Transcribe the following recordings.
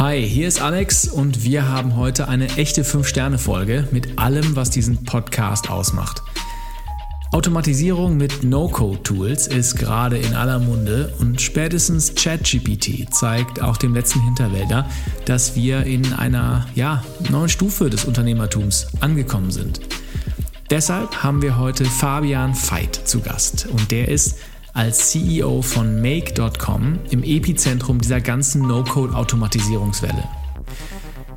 Hi, hier ist Alex und wir haben heute eine echte 5-Sterne-Folge mit allem, was diesen Podcast ausmacht. Automatisierung mit No-Code-Tools ist gerade in aller Munde und spätestens ChatGPT zeigt auch dem letzten Hinterwälder, dass wir in einer ja, neuen Stufe des Unternehmertums angekommen sind. Deshalb haben wir heute Fabian Veit zu Gast und der ist als CEO von Make.com im Epizentrum dieser ganzen No-Code-Automatisierungswelle.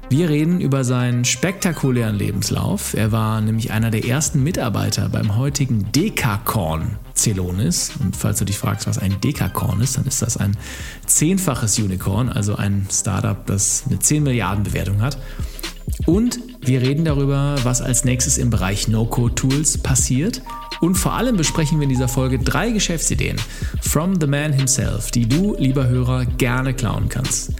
Wir reden über seinen spektakulären Lebenslauf. Er war nämlich einer der ersten Mitarbeiter beim heutigen Dekakorn Celonis. Und falls du dich fragst, was ein Dekakorn ist, dann ist das ein zehnfaches Unicorn, also ein Startup, das eine 10 Milliarden Bewertung hat. Und wir reden darüber, was als nächstes im Bereich No-Code-Tools passiert. Und vor allem besprechen wir in dieser Folge drei Geschäftsideen from the man himself, die du, lieber Hörer, gerne klauen kannst.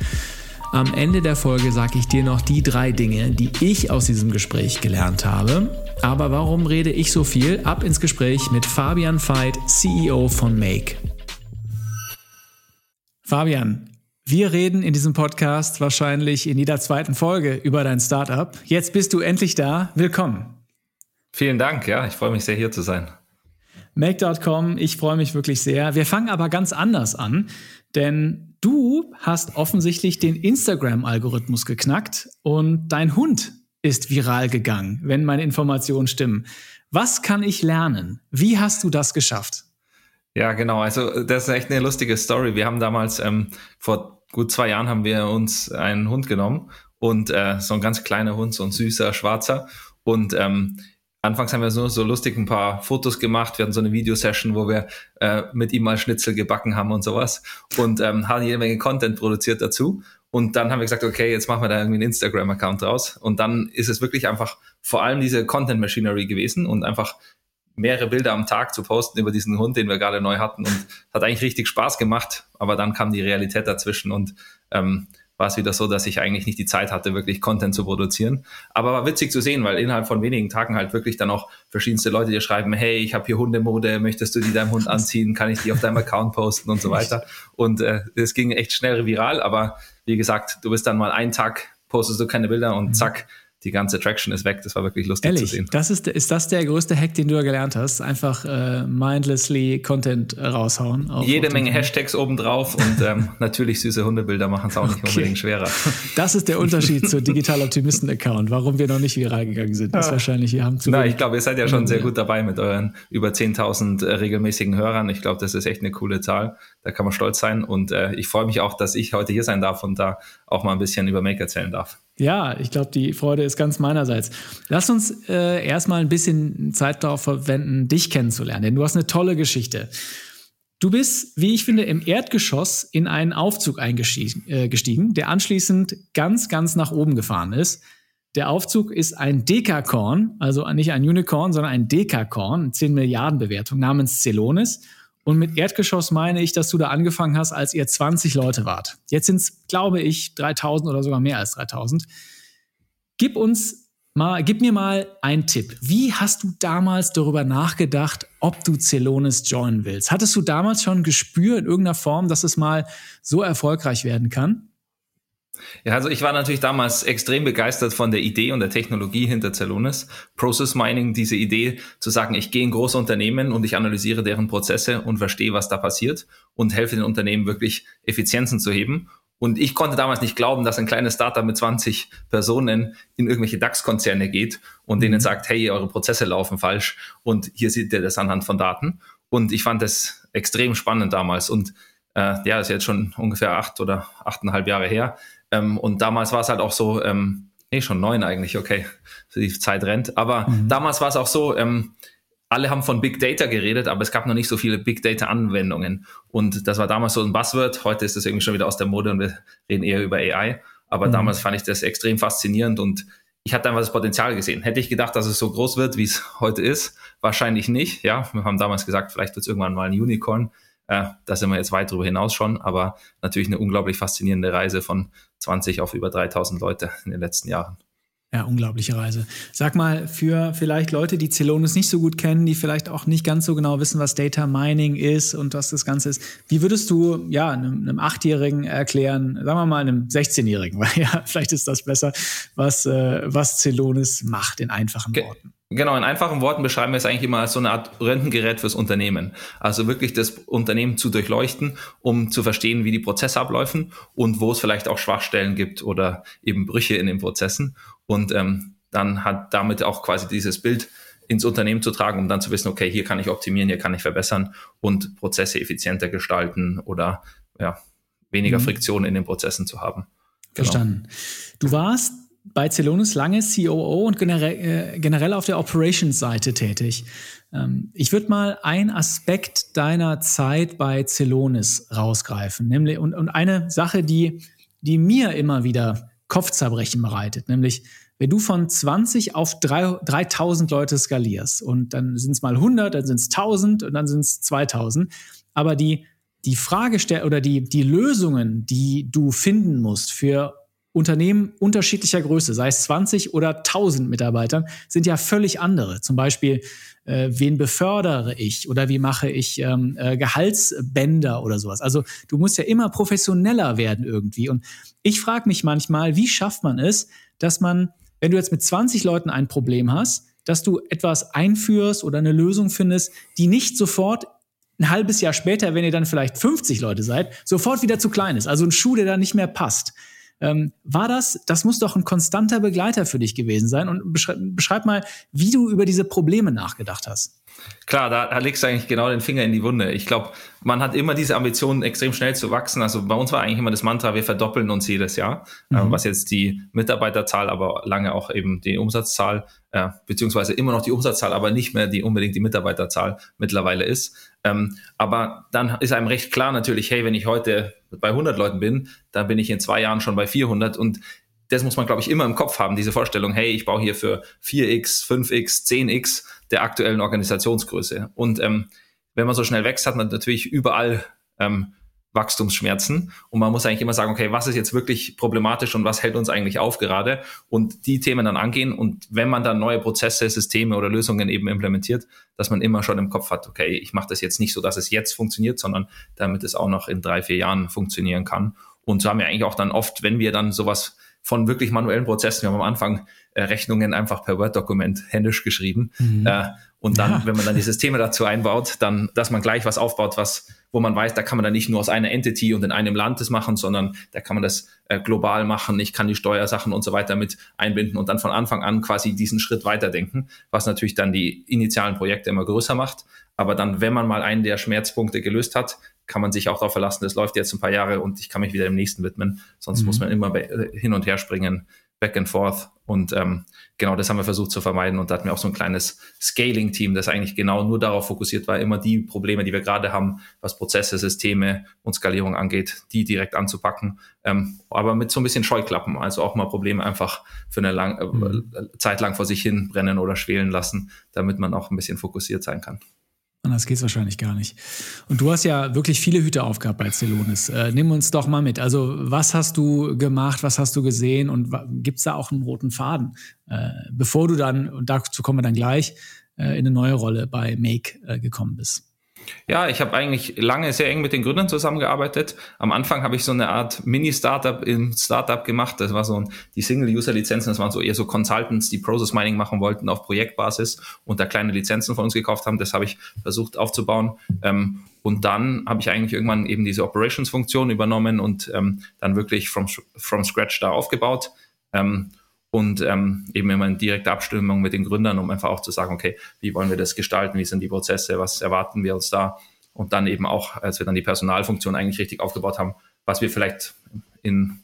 Am Ende der Folge sage ich dir noch die drei Dinge, die ich aus diesem Gespräch gelernt habe. Aber warum rede ich so viel? Ab ins Gespräch mit Fabian Veit, CEO von Make. Fabian, wir reden in diesem Podcast wahrscheinlich in jeder zweiten Folge über dein Startup. Jetzt bist du endlich da. Willkommen. Vielen Dank, ja, ich freue mich sehr hier zu sein. Make.com, ich freue mich wirklich sehr. Wir fangen aber ganz anders an, denn Du hast offensichtlich den Instagram-Algorithmus geknackt und dein Hund ist viral gegangen, wenn meine Informationen stimmen. Was kann ich lernen? Wie hast du das geschafft? Ja, genau. Also das ist echt eine lustige Story. Wir haben damals ähm, vor gut zwei Jahren haben wir uns einen Hund genommen und äh, so ein ganz kleiner Hund, so ein süßer Schwarzer und ähm, Anfangs haben wir so, so lustig ein paar Fotos gemacht. Wir hatten so eine Videosession, wo wir äh, mit ihm mal Schnitzel gebacken haben und sowas und ähm, haben jede Menge Content produziert dazu. Und dann haben wir gesagt, okay, jetzt machen wir da irgendwie einen Instagram-Account draus. Und dann ist es wirklich einfach vor allem diese Content-Machinery gewesen und einfach mehrere Bilder am Tag zu posten über diesen Hund, den wir gerade neu hatten. Und hat eigentlich richtig Spaß gemacht. Aber dann kam die Realität dazwischen und ähm, war es wieder so, dass ich eigentlich nicht die Zeit hatte, wirklich Content zu produzieren. Aber war witzig zu sehen, weil innerhalb von wenigen Tagen halt wirklich dann auch verschiedenste Leute dir schreiben, hey, ich habe hier Hundemode, möchtest du die deinem Hund anziehen? Kann ich die auf deinem Account posten und so weiter? Und äh, es äh, ging echt schnell viral, aber wie gesagt, du bist dann mal einen Tag, postest du keine Bilder und mhm. Die ganze Traction ist weg. Das war wirklich lustig Ehrlich? zu sehen. Das ist, ist das der größte Hack, den du da gelernt hast? Einfach äh, mindlessly Content raushauen? Auf, Jede auf Menge Hashtags obendrauf und ähm, natürlich süße Hundebilder machen es auch nicht okay. unbedingt schwerer. Das ist der Unterschied zu Digital Optimisten Account, warum wir noch nicht viral gegangen sind. Das ist wahrscheinlich, wir haben zu Na, ich glaube, ihr seid ja schon sehr gut dabei mit euren über 10.000 äh, regelmäßigen Hörern. Ich glaube, das ist echt eine coole Zahl. Da kann man stolz sein und äh, ich freue mich auch, dass ich heute hier sein darf und da auch mal ein bisschen über Make erzählen darf. Ja, ich glaube, die Freude ist ganz meinerseits. Lass uns äh, erstmal ein bisschen Zeit darauf verwenden, dich kennenzulernen, denn du hast eine tolle Geschichte. Du bist, wie ich finde, im Erdgeschoss in einen Aufzug eingestiegen, äh, gestiegen, der anschließend ganz, ganz nach oben gefahren ist. Der Aufzug ist ein Dekakorn, also nicht ein Unicorn, sondern ein Dekakorn, 10 Milliarden Bewertung namens Celonis. Und mit Erdgeschoss meine ich, dass du da angefangen hast, als ihr 20 Leute wart. Jetzt sind es, glaube ich, 3000 oder sogar mehr als 3000. Gib uns mal, gib mir mal einen Tipp. Wie hast du damals darüber nachgedacht, ob du Celonis joinen willst? Hattest du damals schon gespürt in irgendeiner Form, dass es mal so erfolgreich werden kann? Ja, also ich war natürlich damals extrem begeistert von der Idee und der Technologie hinter Celonis. Process Mining, diese Idee zu sagen, ich gehe in große Unternehmen und ich analysiere deren Prozesse und verstehe, was da passiert und helfe den Unternehmen wirklich Effizienzen zu heben. Und ich konnte damals nicht glauben, dass ein kleines Startup mit 20 Personen in irgendwelche DAX-Konzerne geht und denen mhm. sagt, hey, eure Prozesse laufen falsch und hier seht ihr das anhand von Daten. Und ich fand das extrem spannend damals. Und äh, ja, ist jetzt schon ungefähr acht oder achteinhalb Jahre her. Ähm, und damals war es halt auch so, ähm, nee, schon neun eigentlich, okay, die Zeit rennt. Aber mhm. damals war es auch so, ähm, alle haben von Big Data geredet, aber es gab noch nicht so viele Big Data Anwendungen. Und das war damals so ein Buzzword. Heute ist das irgendwie schon wieder aus der Mode und wir reden eher über AI. Aber mhm. damals fand ich das extrem faszinierend und ich hatte einfach das Potenzial gesehen. Hätte ich gedacht, dass es so groß wird, wie es heute ist? Wahrscheinlich nicht. Ja, wir haben damals gesagt, vielleicht wird es irgendwann mal ein Unicorn. Äh, da sind wir jetzt weit darüber hinaus schon, aber natürlich eine unglaublich faszinierende Reise von 20 auf über 3000 Leute in den letzten Jahren. Ja, unglaubliche Reise. Sag mal, für vielleicht Leute, die Celonis nicht so gut kennen, die vielleicht auch nicht ganz so genau wissen, was Data Mining ist und was das Ganze ist, wie würdest du ja einem, einem Achtjährigen erklären, sagen wir mal einem 16-Jährigen, weil ja, vielleicht ist das besser, was, äh, was Celonis macht in einfachen Worten? Genau, in einfachen Worten beschreiben wir es eigentlich immer als so eine Art Rentengerät fürs Unternehmen. Also wirklich das Unternehmen zu durchleuchten, um zu verstehen, wie die Prozesse abläufen und wo es vielleicht auch Schwachstellen gibt oder eben Brüche in den Prozessen. Und ähm, dann hat damit auch quasi dieses Bild ins Unternehmen zu tragen, um dann zu wissen, okay, hier kann ich optimieren, hier kann ich verbessern und Prozesse effizienter gestalten oder ja, weniger mhm. Friktion in den Prozessen zu haben. Genau. Verstanden. Du warst bei Celonis lange COO und generell, äh, generell auf der Operations-Seite tätig. Ähm, ich würde mal einen Aspekt deiner Zeit bei Celonis rausgreifen, nämlich und, und eine Sache, die, die mir immer wieder Kopfzerbrechen bereitet, nämlich wenn du von 20 auf 3, 3000 Leute skalierst und dann sind es mal 100, dann sind es 1000 und dann sind es 2000, aber die die Frage oder die, die Lösungen, die du finden musst für Unternehmen unterschiedlicher Größe, sei es 20 oder 1000 Mitarbeitern, sind ja völlig andere. Zum Beispiel, äh, wen befördere ich oder wie mache ich ähm, äh, Gehaltsbänder oder sowas. Also du musst ja immer professioneller werden irgendwie. Und ich frage mich manchmal, wie schafft man es, dass man, wenn du jetzt mit 20 Leuten ein Problem hast, dass du etwas einführst oder eine Lösung findest, die nicht sofort ein halbes Jahr später, wenn ihr dann vielleicht 50 Leute seid, sofort wieder zu klein ist. Also ein Schuh, der da nicht mehr passt. Ähm, war das, das muss doch ein konstanter Begleiter für dich gewesen sein. Und beschreib, beschreib mal, wie du über diese Probleme nachgedacht hast. Klar, da, da legst du eigentlich genau den Finger in die Wunde. Ich glaube, man hat immer diese Ambition, extrem schnell zu wachsen. Also bei uns war eigentlich immer das Mantra, wir verdoppeln uns jedes Jahr, äh, mhm. äh, was jetzt die Mitarbeiterzahl, aber lange auch eben die Umsatzzahl, äh, beziehungsweise immer noch die Umsatzzahl, aber nicht mehr die unbedingt die Mitarbeiterzahl mittlerweile ist. Ähm, aber dann ist einem recht klar natürlich, hey, wenn ich heute bei 100 Leuten bin, dann bin ich in zwei Jahren schon bei 400 und das muss man, glaube ich, immer im Kopf haben, diese Vorstellung, hey, ich baue hier für 4x, 5x, 10x der aktuellen Organisationsgröße. Und ähm, wenn man so schnell wächst, hat man natürlich überall ähm, Wachstumsschmerzen. Und man muss eigentlich immer sagen, okay, was ist jetzt wirklich problematisch und was hält uns eigentlich auf gerade? Und die Themen dann angehen. Und wenn man dann neue Prozesse, Systeme oder Lösungen eben implementiert, dass man immer schon im Kopf hat, okay, ich mache das jetzt nicht so, dass es jetzt funktioniert, sondern damit es auch noch in drei, vier Jahren funktionieren kann. Und so haben wir eigentlich auch dann oft, wenn wir dann sowas von wirklich manuellen Prozessen. Wir haben am Anfang Rechnungen einfach per Word-Dokument händisch geschrieben. Mhm. Äh, und dann, ja. wenn man dann die Systeme dazu einbaut, dann, dass man gleich was aufbaut, was, wo man weiß, da kann man dann nicht nur aus einer Entity und in einem Land das machen, sondern da kann man das äh, global machen. Ich kann die Steuersachen und so weiter mit einbinden und dann von Anfang an quasi diesen Schritt weiterdenken, was natürlich dann die initialen Projekte immer größer macht. Aber dann, wenn man mal einen der Schmerzpunkte gelöst hat, kann man sich auch darauf verlassen, das läuft jetzt ein paar Jahre und ich kann mich wieder dem nächsten widmen. Sonst mhm. muss man immer hin und her springen, back and forth. Und ähm, genau das haben wir versucht zu vermeiden. Und da hatten wir auch so ein kleines Scaling-Team, das eigentlich genau nur darauf fokussiert war, immer die Probleme, die wir gerade haben, was Prozesse, Systeme und Skalierung angeht, die direkt anzupacken. Ähm, aber mit so ein bisschen Scheuklappen, also auch mal Probleme einfach für eine lang, äh, mhm. Zeit lang vor sich hin brennen oder schwelen lassen, damit man auch ein bisschen fokussiert sein kann. Anders geht es wahrscheinlich gar nicht. Und du hast ja wirklich viele Hüte aufgehabt bei Celonis. Äh, nimm uns doch mal mit. Also, was hast du gemacht, was hast du gesehen und gibt es da auch einen roten Faden? Äh, bevor du dann, und dazu kommen wir dann gleich, äh, in eine neue Rolle bei Make äh, gekommen bist. Ja, ich habe eigentlich lange sehr eng mit den Gründern zusammengearbeitet. Am Anfang habe ich so eine Art Mini-Startup im Startup gemacht. Das war so die Single-User-Lizenzen. Das waren so eher so Consultants, die Process Mining machen wollten auf Projektbasis und da kleine Lizenzen von uns gekauft haben. Das habe ich versucht aufzubauen. Ähm, und dann habe ich eigentlich irgendwann eben diese Operations-Funktion übernommen und ähm, dann wirklich from, from scratch da aufgebaut. Ähm, und ähm, eben immer in direkter Abstimmung mit den Gründern, um einfach auch zu sagen, okay, wie wollen wir das gestalten, wie sind die Prozesse, was erwarten wir uns da? Und dann eben auch, als wir dann die Personalfunktion eigentlich richtig aufgebaut haben, was wir vielleicht in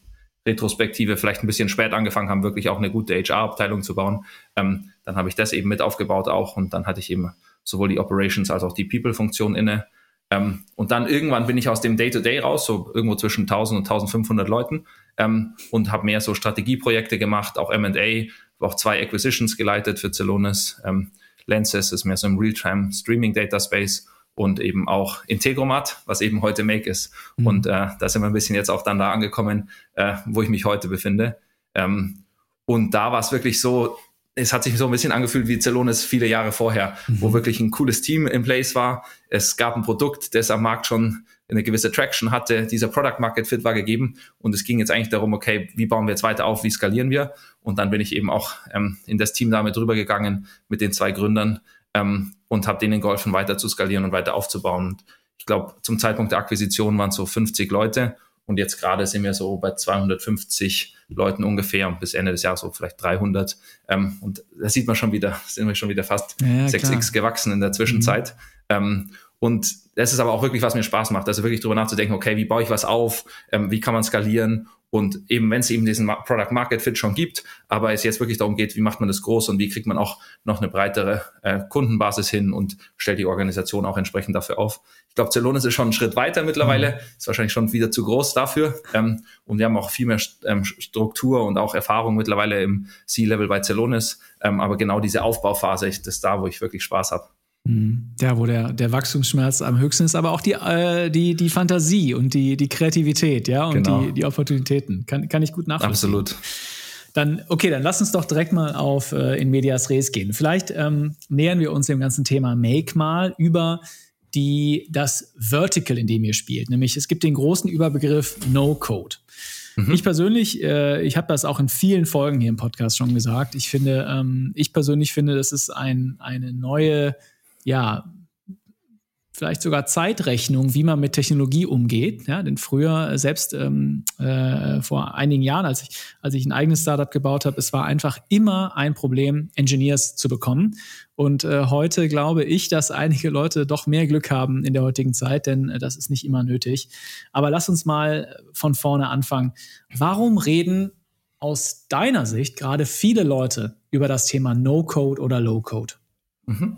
Retrospektive vielleicht ein bisschen spät angefangen haben, wirklich auch eine gute HR-Abteilung zu bauen, ähm, dann habe ich das eben mit aufgebaut auch und dann hatte ich eben sowohl die Operations als auch die People-Funktion inne. Ähm, und dann irgendwann bin ich aus dem Day-to-Day -Day raus, so irgendwo zwischen 1000 und 1500 Leuten ähm, und habe mehr so Strategieprojekte gemacht, auch M&A, auch zwei Acquisitions geleitet für Celonis. Ähm, Lenses ist mehr so im Real-Time Streaming Data Space und eben auch Integromat, was eben heute Make ist. Mhm. Und äh, da sind wir ein bisschen jetzt auch dann da angekommen, äh, wo ich mich heute befinde. Ähm, Und da war es wirklich so, es hat sich so ein bisschen angefühlt wie Zelonis viele Jahre vorher, mhm. wo wirklich ein cooles Team in place war. Es gab ein Produkt, das am Markt schon eine gewisse Traction hatte. Dieser Product Market Fit war gegeben und es ging jetzt eigentlich darum, okay, wie bauen wir jetzt weiter auf, wie skalieren wir? Und dann bin ich eben auch ähm, in das Team damit drüber gegangen mit den zwei Gründern ähm, und habe denen geholfen, weiter zu skalieren und weiter aufzubauen. Und ich glaube, zum Zeitpunkt der Akquisition waren es so 50 Leute und jetzt gerade sind wir so bei 250 Leuten ungefähr und bis Ende des Jahres so vielleicht 300. Ähm, und da sieht man schon wieder, sind wir schon wieder fast ja, 6x klar. gewachsen in der Zwischenzeit. Mhm. Ähm, und das ist aber auch wirklich, was mir Spaß macht. Also wirklich drüber nachzudenken, okay, wie baue ich was auf? Ähm, wie kann man skalieren? Und eben, wenn es eben diesen Product Market Fit schon gibt, aber es jetzt wirklich darum geht, wie macht man das groß und wie kriegt man auch noch eine breitere äh, Kundenbasis hin und stellt die Organisation auch entsprechend dafür auf. Ich glaube, Celonis ist schon einen Schritt weiter mittlerweile, mhm. ist wahrscheinlich schon wieder zu groß dafür. Ähm, und wir haben auch viel mehr ähm, Struktur und auch Erfahrung mittlerweile im C-Level bei Celonis. Ähm, aber genau diese Aufbauphase ist da, wo ich wirklich Spaß habe. Mhm. Ja, wo der, der Wachstumsschmerz am höchsten ist, aber auch die, äh, die, die Fantasie und die, die Kreativität, ja, und genau. die, die Opportunitäten. Kann, kann ich gut nachvollziehen. Absolut. Dann, okay, dann lass uns doch direkt mal auf äh, in Medias Res gehen. Vielleicht ähm, nähern wir uns dem ganzen Thema Make mal über die, das Vertical, in dem ihr spielt. Nämlich es gibt den großen Überbegriff No-Code. Mhm. Ich persönlich, äh, ich habe das auch in vielen Folgen hier im Podcast schon gesagt. Ich finde, ähm, ich persönlich finde, das ist ein, eine neue ja, vielleicht sogar Zeitrechnung, wie man mit Technologie umgeht. Ja, denn früher, selbst ähm, äh, vor einigen Jahren, als ich, als ich ein eigenes Startup gebaut habe, es war einfach immer ein Problem, Engineers zu bekommen. Und äh, heute glaube ich, dass einige Leute doch mehr Glück haben in der heutigen Zeit, denn äh, das ist nicht immer nötig. Aber lass uns mal von vorne anfangen. Warum reden aus deiner Sicht gerade viele Leute über das Thema No-Code oder Low-Code? Mhm.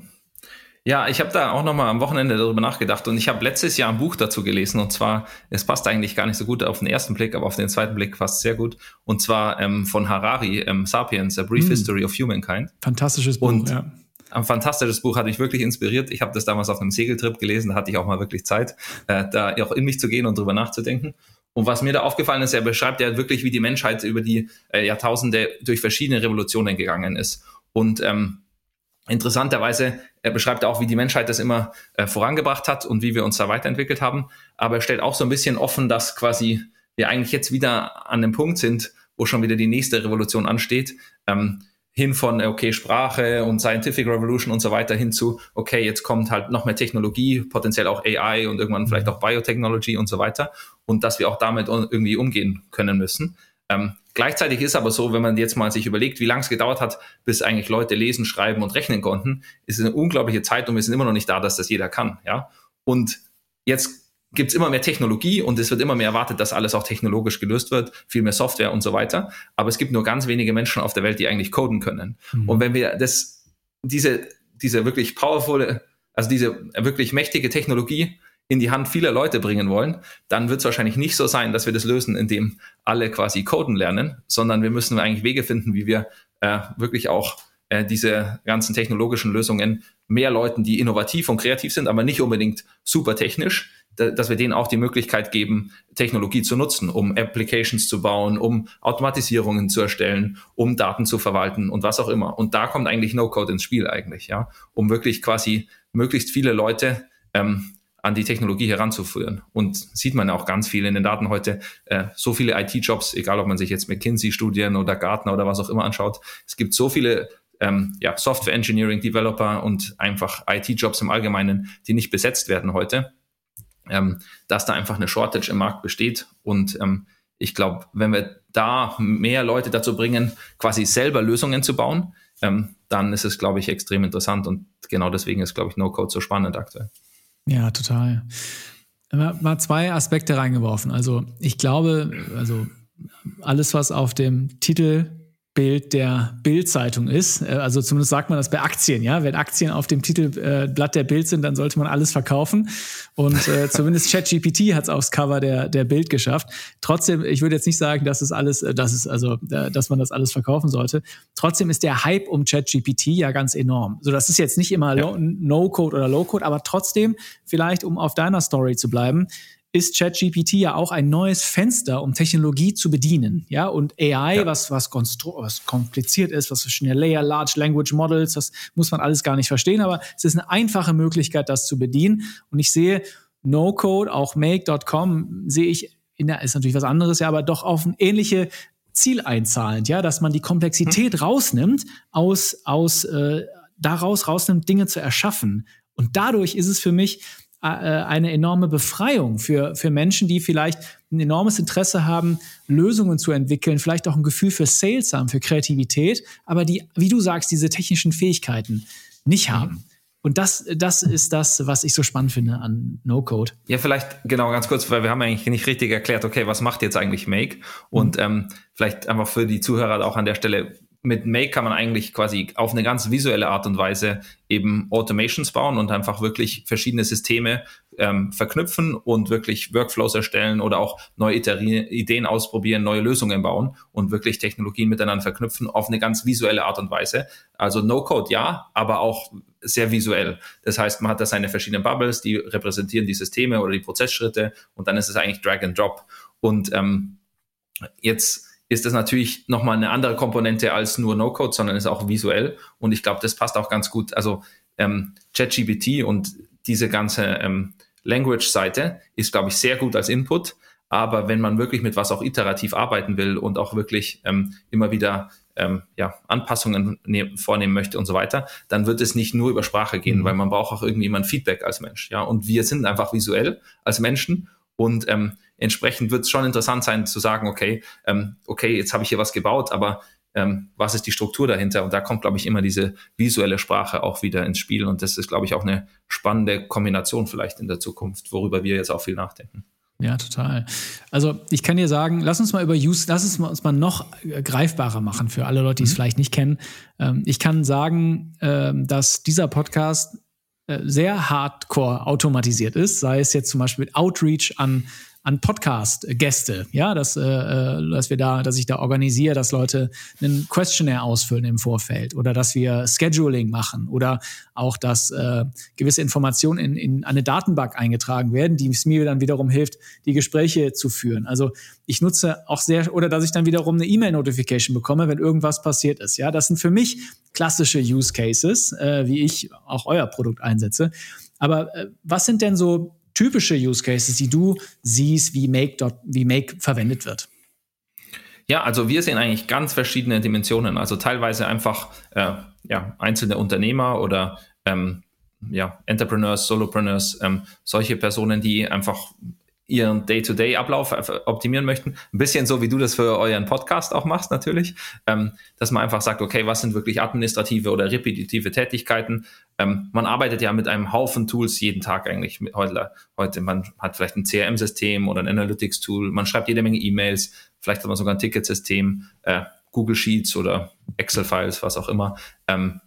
Ja, ich habe da auch nochmal am Wochenende darüber nachgedacht und ich habe letztes Jahr ein Buch dazu gelesen und zwar, es passt eigentlich gar nicht so gut auf den ersten Blick, aber auf den zweiten Blick passt sehr gut und zwar ähm, von Harari, ähm, Sapiens, A Brief mm. History of Humankind. Fantastisches Buch, und ja. Ein fantastisches Buch hat mich wirklich inspiriert. Ich habe das damals auf einem Segeltrip gelesen, da hatte ich auch mal wirklich Zeit, äh, da auch in mich zu gehen und drüber nachzudenken. Und was mir da aufgefallen ist, er beschreibt ja wirklich, wie die Menschheit über die äh, Jahrtausende durch verschiedene Revolutionen gegangen ist. Und ähm, Interessanterweise, er beschreibt auch, wie die Menschheit das immer äh, vorangebracht hat und wie wir uns da weiterentwickelt haben. Aber er stellt auch so ein bisschen offen, dass quasi wir eigentlich jetzt wieder an dem Punkt sind, wo schon wieder die nächste Revolution ansteht. Ähm, hin von, okay, Sprache und Scientific Revolution und so weiter hin zu, okay, jetzt kommt halt noch mehr Technologie, potenziell auch AI und irgendwann vielleicht auch Biotechnology und so weiter. Und dass wir auch damit irgendwie umgehen können müssen. Ähm, gleichzeitig ist aber so, wenn man jetzt mal sich überlegt, wie lange es gedauert hat, bis eigentlich Leute lesen, schreiben und rechnen konnten, ist es eine unglaubliche Zeit und wir sind immer noch nicht da, dass das jeder kann. Ja? Und jetzt gibt es immer mehr Technologie und es wird immer mehr erwartet, dass alles auch technologisch gelöst wird, viel mehr Software und so weiter. Aber es gibt nur ganz wenige Menschen auf der Welt, die eigentlich coden können. Mhm. Und wenn wir das, diese, diese wirklich powervolle, also diese wirklich mächtige Technologie in die Hand vieler Leute bringen wollen, dann wird es wahrscheinlich nicht so sein, dass wir das lösen, indem alle quasi coden lernen, sondern wir müssen eigentlich Wege finden, wie wir äh, wirklich auch äh, diese ganzen technologischen Lösungen mehr Leuten, die innovativ und kreativ sind, aber nicht unbedingt super technisch, dass wir denen auch die Möglichkeit geben, Technologie zu nutzen, um Applications zu bauen, um Automatisierungen zu erstellen, um Daten zu verwalten und was auch immer. Und da kommt eigentlich No-Code ins Spiel eigentlich, ja, um wirklich quasi möglichst viele Leute ähm, an die Technologie heranzuführen. Und sieht man auch ganz viel in den Daten heute, äh, so viele IT-Jobs, egal ob man sich jetzt McKinsey-Studien oder Gartner oder was auch immer anschaut. Es gibt so viele ähm, ja, Software Engineering Developer und einfach IT-Jobs im Allgemeinen, die nicht besetzt werden heute, ähm, dass da einfach eine Shortage im Markt besteht. Und ähm, ich glaube, wenn wir da mehr Leute dazu bringen, quasi selber Lösungen zu bauen, ähm, dann ist es, glaube ich, extrem interessant. Und genau deswegen ist, glaube ich, No-Code so spannend aktuell. Ja, total. Mal zwei Aspekte reingeworfen. Also ich glaube, also alles, was auf dem Titel Bild der Bild-Zeitung ist. Äh, also zumindest sagt man das bei Aktien, ja. Wenn Aktien auf dem Titelblatt der Bild sind, dann sollte man alles verkaufen. Und äh, zumindest ChatGPT hat es aufs Cover der, der Bild geschafft. Trotzdem, ich würde jetzt nicht sagen, dass es alles, äh, dass es also, äh, dass man das alles verkaufen sollte. Trotzdem ist der Hype um ChatGPT ja ganz enorm. So, das ist jetzt nicht immer ja. No-Code oder Low-Code, aber trotzdem, vielleicht um auf deiner Story zu bleiben, ist ChatGPT ja auch ein neues Fenster, um Technologie zu bedienen. Ja, und AI, ja. was, was, was kompliziert ist, was verschiedene Layer, Large Language Models, das muss man alles gar nicht verstehen, aber es ist eine einfache Möglichkeit, das zu bedienen. Und ich sehe No-Code, auch Make.com, sehe ich, in der, ist natürlich was anderes, ja, aber doch auf eine ähnliche Ziel einzahlend, ja, dass man die Komplexität hm. rausnimmt, aus, aus, äh, daraus rausnimmt, Dinge zu erschaffen. Und dadurch ist es für mich eine enorme Befreiung für, für Menschen, die vielleicht ein enormes Interesse haben, Lösungen zu entwickeln, vielleicht auch ein Gefühl für Sales haben, für Kreativität, aber die, wie du sagst, diese technischen Fähigkeiten nicht mhm. haben. Und das, das ist das, was ich so spannend finde an No-Code. Ja, vielleicht genau ganz kurz, weil wir haben eigentlich nicht richtig erklärt, okay, was macht jetzt eigentlich Make? Und mhm. ähm, vielleicht einfach für die Zuhörer auch an der Stelle, mit Make kann man eigentlich quasi auf eine ganz visuelle Art und Weise eben Automations bauen und einfach wirklich verschiedene Systeme ähm, verknüpfen und wirklich Workflows erstellen oder auch neue Ideen ausprobieren, neue Lösungen bauen und wirklich Technologien miteinander verknüpfen auf eine ganz visuelle Art und Weise. Also No-Code ja, aber auch sehr visuell. Das heißt, man hat da seine verschiedenen Bubbles, die repräsentieren die Systeme oder die Prozessschritte und dann ist es eigentlich Drag and Drop. Und ähm, jetzt ist das natürlich nochmal eine andere Komponente als nur No-Code, sondern ist auch visuell. Und ich glaube, das passt auch ganz gut. Also ähm, ChatGPT und diese ganze ähm, Language-Seite ist, glaube ich, sehr gut als Input. Aber wenn man wirklich mit was auch iterativ arbeiten will und auch wirklich ähm, immer wieder ähm, ja, Anpassungen ne vornehmen möchte und so weiter, dann wird es nicht nur über Sprache gehen, mhm. weil man braucht auch irgendwie ein Feedback als Mensch. Ja, und wir sind einfach visuell als Menschen und ähm, entsprechend wird es schon interessant sein zu sagen, okay, ähm, okay, jetzt habe ich hier was gebaut, aber ähm, was ist die Struktur dahinter? Und da kommt, glaube ich, immer diese visuelle Sprache auch wieder ins Spiel. Und das ist, glaube ich, auch eine spannende Kombination vielleicht in der Zukunft, worüber wir jetzt auch viel nachdenken. Ja, total. Also ich kann dir sagen, lass uns mal über Use, lass uns uns mal noch greifbarer machen für alle Leute, die es mhm. vielleicht nicht kennen. Ähm, ich kann sagen, ähm, dass dieser Podcast äh, sehr hardcore automatisiert ist, sei es jetzt zum Beispiel mit Outreach an an Podcast-Gäste, ja, dass, äh, äh, dass wir da, dass ich da organisiere, dass Leute einen Questionnaire ausfüllen im Vorfeld oder dass wir Scheduling machen oder auch, dass äh, gewisse Informationen in, in eine Datenbank eingetragen werden, die es mir dann wiederum hilft, die Gespräche zu führen. Also ich nutze auch sehr, oder dass ich dann wiederum eine E-Mail-Notification bekomme, wenn irgendwas passiert ist. Ja, das sind für mich klassische Use Cases, äh, wie ich auch euer Produkt einsetze. Aber äh, was sind denn so typische Use Cases, die du siehst, wie Make, wie Make verwendet wird? Ja, also wir sehen eigentlich ganz verschiedene Dimensionen. Also teilweise einfach äh, ja, einzelne Unternehmer oder ähm, ja, Entrepreneurs, Solopreneurs, ähm, solche Personen, die einfach ihren Day-to-Day-Ablauf optimieren möchten. Ein bisschen so, wie du das für euren Podcast auch machst, natürlich. Ähm, dass man einfach sagt, okay, was sind wirklich administrative oder repetitive Tätigkeiten? Ähm, man arbeitet ja mit einem Haufen Tools jeden Tag eigentlich. Heute, heute man hat vielleicht ein CRM-System oder ein Analytics-Tool. Man schreibt jede Menge E-Mails. Vielleicht hat man sogar ein Ticketsystem, äh, Google Sheets oder Excel-Files, was auch immer. Ähm,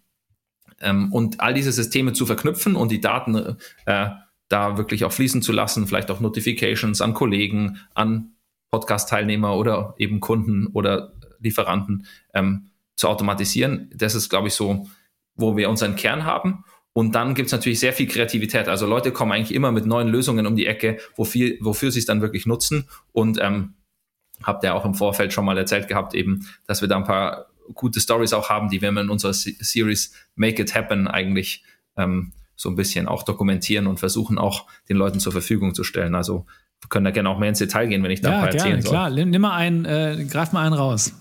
ähm, und all diese Systeme zu verknüpfen und die Daten äh, da wirklich auch fließen zu lassen, vielleicht auch Notifications an Kollegen, an Podcast-Teilnehmer oder eben Kunden oder Lieferanten ähm, zu automatisieren. Das ist, glaube ich, so, wo wir unseren Kern haben. Und dann gibt es natürlich sehr viel Kreativität. Also Leute kommen eigentlich immer mit neuen Lösungen um die Ecke, wofür, wofür sie es dann wirklich nutzen. Und ähm, habt ihr auch im Vorfeld schon mal erzählt gehabt, eben, dass wir da ein paar gute Stories auch haben, die wir in unserer Series Make It Happen eigentlich ähm, so ein bisschen auch dokumentieren und versuchen auch den Leuten zur Verfügung zu stellen. Also wir können da gerne auch mehr ins Detail gehen, wenn ich da ja, erzählen gerne, soll. klar. Nimm mal einen, äh, greif mal einen raus.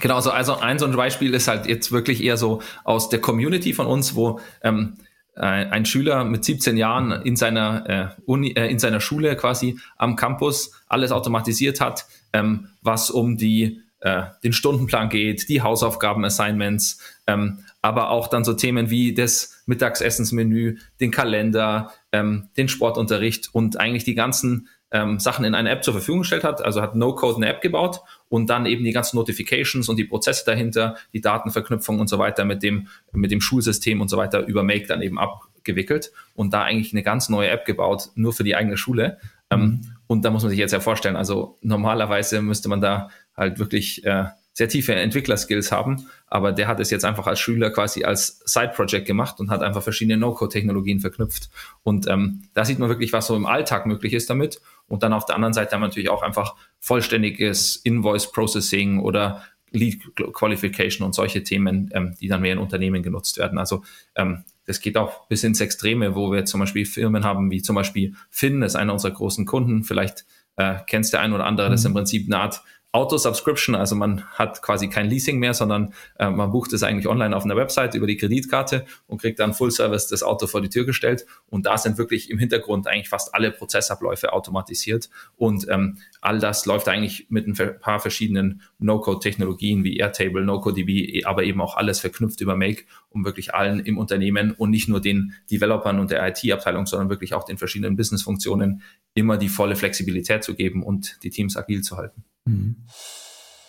Genau, so, also ein so ein Beispiel ist halt jetzt wirklich eher so aus der Community von uns, wo ähm, ein Schüler mit 17 Jahren in seiner äh, Uni, äh, in seiner Schule quasi am Campus alles automatisiert hat, ähm, was um die äh, den Stundenplan geht, die Hausaufgaben, Assignments, ähm, aber auch dann so Themen wie das Mittagsessensmenü, den Kalender, ähm, den Sportunterricht und eigentlich die ganzen ähm, Sachen in einer App zur Verfügung gestellt hat. Also hat No-Code eine App gebaut und dann eben die ganzen Notifications und die Prozesse dahinter, die Datenverknüpfung und so weiter mit dem, mit dem Schulsystem und so weiter über Make dann eben abgewickelt und da eigentlich eine ganz neue App gebaut, nur für die eigene Schule. Ähm. Und da muss man sich jetzt ja vorstellen, also normalerweise müsste man da halt wirklich äh, sehr tiefe Entwicklerskills haben, aber der hat es jetzt einfach als Schüler quasi als Side-Project gemacht und hat einfach verschiedene No-Code-Technologien verknüpft. Und ähm, da sieht man wirklich, was so im Alltag möglich ist damit. Und dann auf der anderen Seite haben wir natürlich auch einfach vollständiges Invoice-Processing oder Lead Qualification und solche Themen, ähm, die dann mehr in Unternehmen genutzt werden. Also ähm, das geht auch bis ins Extreme, wo wir zum Beispiel Firmen haben, wie zum Beispiel Finn, das ist einer unserer großen Kunden. Vielleicht äh, kennst der ein oder andere, das ist im mhm. Prinzip eine Art Auto-Subscription, also man hat quasi kein Leasing mehr, sondern äh, man bucht es eigentlich online auf einer Website über die Kreditkarte und kriegt dann Full Service das Auto vor die Tür gestellt. Und da sind wirklich im Hintergrund eigentlich fast alle Prozessabläufe automatisiert. Und ähm, all das läuft eigentlich mit ein paar verschiedenen No-Code-Technologien wie Airtable, NoCodeDB, aber eben auch alles verknüpft über Make, um wirklich allen im Unternehmen und nicht nur den Developern und der IT-Abteilung, sondern wirklich auch den verschiedenen Business-Funktionen immer die volle Flexibilität zu geben und die Teams agil zu halten.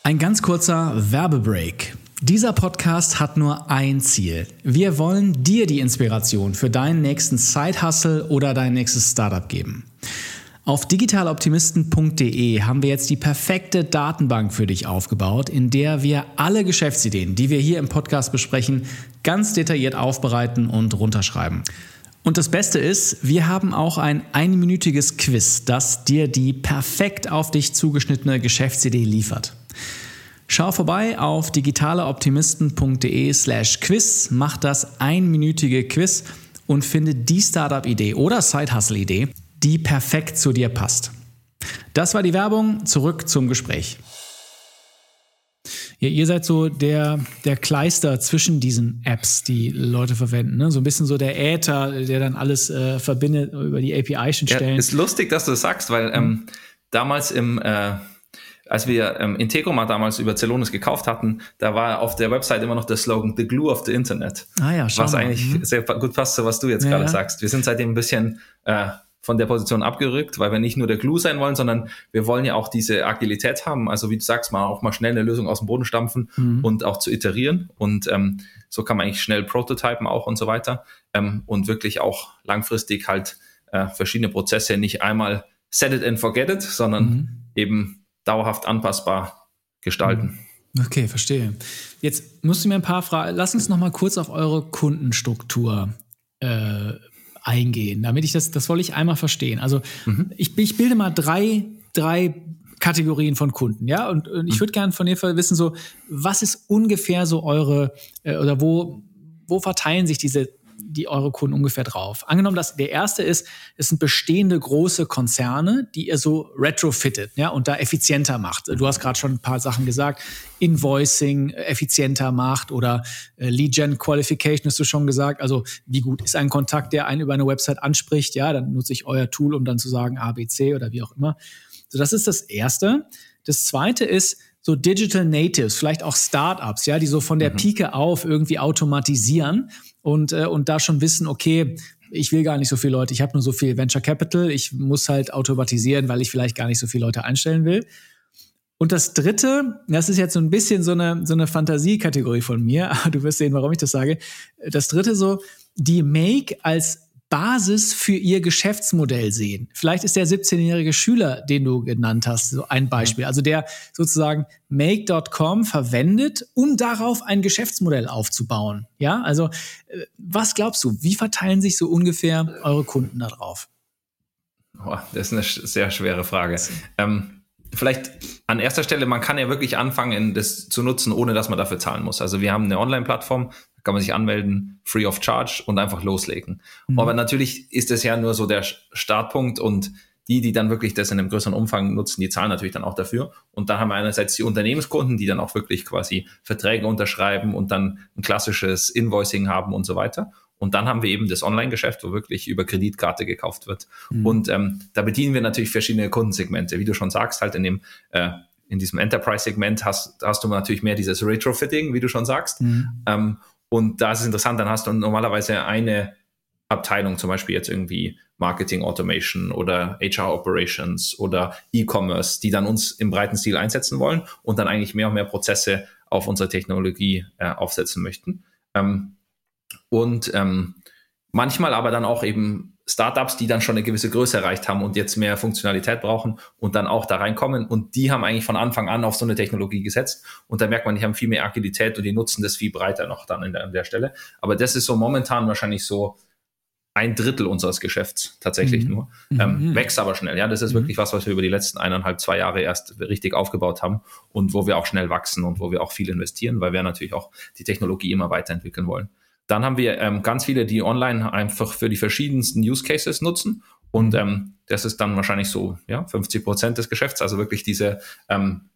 Ein ganz kurzer Werbebreak. Dieser Podcast hat nur ein Ziel. Wir wollen dir die Inspiration für deinen nächsten Side-Hustle oder dein nächstes Startup geben. Auf digitaloptimisten.de haben wir jetzt die perfekte Datenbank für dich aufgebaut, in der wir alle Geschäftsideen, die wir hier im Podcast besprechen, ganz detailliert aufbereiten und runterschreiben. Und das Beste ist, wir haben auch ein einminütiges Quiz, das dir die perfekt auf dich zugeschnittene Geschäftsidee liefert. Schau vorbei auf digitaleoptimisten.de slash quiz, mach das einminütige Quiz und finde die Startup-Idee oder Side-Hustle-Idee, die perfekt zu dir passt. Das war die Werbung, zurück zum Gespräch. Ja, ihr seid so der, der Kleister zwischen diesen Apps, die Leute verwenden. Ne? So ein bisschen so der Äther, der dann alles äh, verbindet über die API-Schnittstellen. Ja, ist lustig, dass du das sagst, weil ähm, damals im äh, als wir ähm, Integromat damals über Celonis gekauft hatten, da war auf der Website immer noch der Slogan The Glue of the Internet. Ah ja, schau Was mal. eigentlich mhm. sehr gut passt zu was du jetzt ja, gerade ja. sagst. Wir sind seitdem ein bisschen äh, von der Position abgerückt, weil wir nicht nur der Glue sein wollen, sondern wir wollen ja auch diese Agilität haben. Also wie du sagst, mal auch mal schnell eine Lösung aus dem Boden stampfen mhm. und auch zu iterieren. Und ähm, so kann man eigentlich schnell prototypen auch und so weiter. Ähm, und wirklich auch langfristig halt äh, verschiedene Prozesse nicht einmal set it and forget it, sondern mhm. eben dauerhaft anpassbar gestalten. Mhm. Okay, verstehe. Jetzt musst du mir ein paar Fragen. Lass uns noch mal kurz auf eure Kundenstruktur äh, eingehen, damit ich das, das wollte ich einmal verstehen. Also mhm. ich, ich bilde mal drei, drei Kategorien von Kunden, ja, und, und ich mhm. würde gerne von dir wissen, so, was ist ungefähr so eure, äh, oder wo, wo verteilen sich diese die eure Kunden ungefähr drauf? Angenommen, dass der erste ist, es sind bestehende große Konzerne, die ihr so retrofittet, ja, und da effizienter macht. Du hast gerade schon ein paar Sachen gesagt, Invoicing effizienter macht oder äh, Lead Gen Qualification hast du schon gesagt. Also wie gut ist ein Kontakt, der einen über eine Website anspricht? Ja, dann nutze ich euer Tool, um dann zu sagen A, B, C oder wie auch immer. So, das ist das erste. Das zweite ist, so Digital Natives, vielleicht auch Startups, ja, die so von der mhm. Pike auf irgendwie automatisieren und, äh, und da schon wissen, okay, ich will gar nicht so viele Leute, ich habe nur so viel Venture Capital, ich muss halt automatisieren, weil ich vielleicht gar nicht so viele Leute einstellen will. Und das dritte, das ist jetzt so ein bisschen so eine, so eine Fantasiekategorie von mir, aber du wirst sehen, warum ich das sage. Das dritte so, die Make als Basis für ihr Geschäftsmodell sehen. Vielleicht ist der 17-jährige Schüler, den du genannt hast, so ein Beispiel. Also der sozusagen make.com verwendet, um darauf ein Geschäftsmodell aufzubauen. Ja, also äh, was glaubst du, wie verteilen sich so ungefähr eure Kunden darauf? Oh, das ist eine sehr schwere Frage. Ähm, vielleicht an erster Stelle, man kann ja wirklich anfangen, das zu nutzen, ohne dass man dafür zahlen muss. Also wir haben eine Online-Plattform, kann man sich anmelden, free of charge und einfach loslegen. Mhm. Aber natürlich ist das ja nur so der Startpunkt und die, die dann wirklich das in einem größeren Umfang nutzen, die zahlen natürlich dann auch dafür. Und dann haben wir einerseits die Unternehmenskunden, die dann auch wirklich quasi Verträge unterschreiben und dann ein klassisches Invoicing haben und so weiter. Und dann haben wir eben das Online-Geschäft, wo wirklich über Kreditkarte gekauft wird. Mhm. Und ähm, da bedienen wir natürlich verschiedene Kundensegmente. Wie du schon sagst, halt in dem äh, in diesem Enterprise-Segment hast, hast du natürlich mehr dieses Retrofitting, wie du schon sagst. Mhm. Ähm, und da ist es interessant, dann hast du normalerweise eine Abteilung, zum Beispiel jetzt irgendwie Marketing Automation oder HR Operations oder E-Commerce, die dann uns im breiten Stil einsetzen wollen und dann eigentlich mehr und mehr Prozesse auf unsere Technologie äh, aufsetzen möchten. Ähm, und ähm, manchmal aber dann auch eben Startups, die dann schon eine gewisse Größe erreicht haben und jetzt mehr Funktionalität brauchen und dann auch da reinkommen. Und die haben eigentlich von Anfang an auf so eine Technologie gesetzt. Und da merkt man, die haben viel mehr Agilität und die nutzen das viel breiter noch dann der, an der Stelle. Aber das ist so momentan wahrscheinlich so ein Drittel unseres Geschäfts tatsächlich mhm. nur. Ähm, mhm. Wächst aber schnell. Ja, das ist mhm. wirklich was, was wir über die letzten eineinhalb, zwei Jahre erst richtig aufgebaut haben und wo wir auch schnell wachsen und wo wir auch viel investieren, weil wir natürlich auch die Technologie immer weiterentwickeln wollen. Dann haben wir ähm, ganz viele, die online einfach für die verschiedensten Use Cases nutzen. Und ähm, das ist dann wahrscheinlich so ja, 50 Prozent des Geschäfts, also wirklich diese, ähm,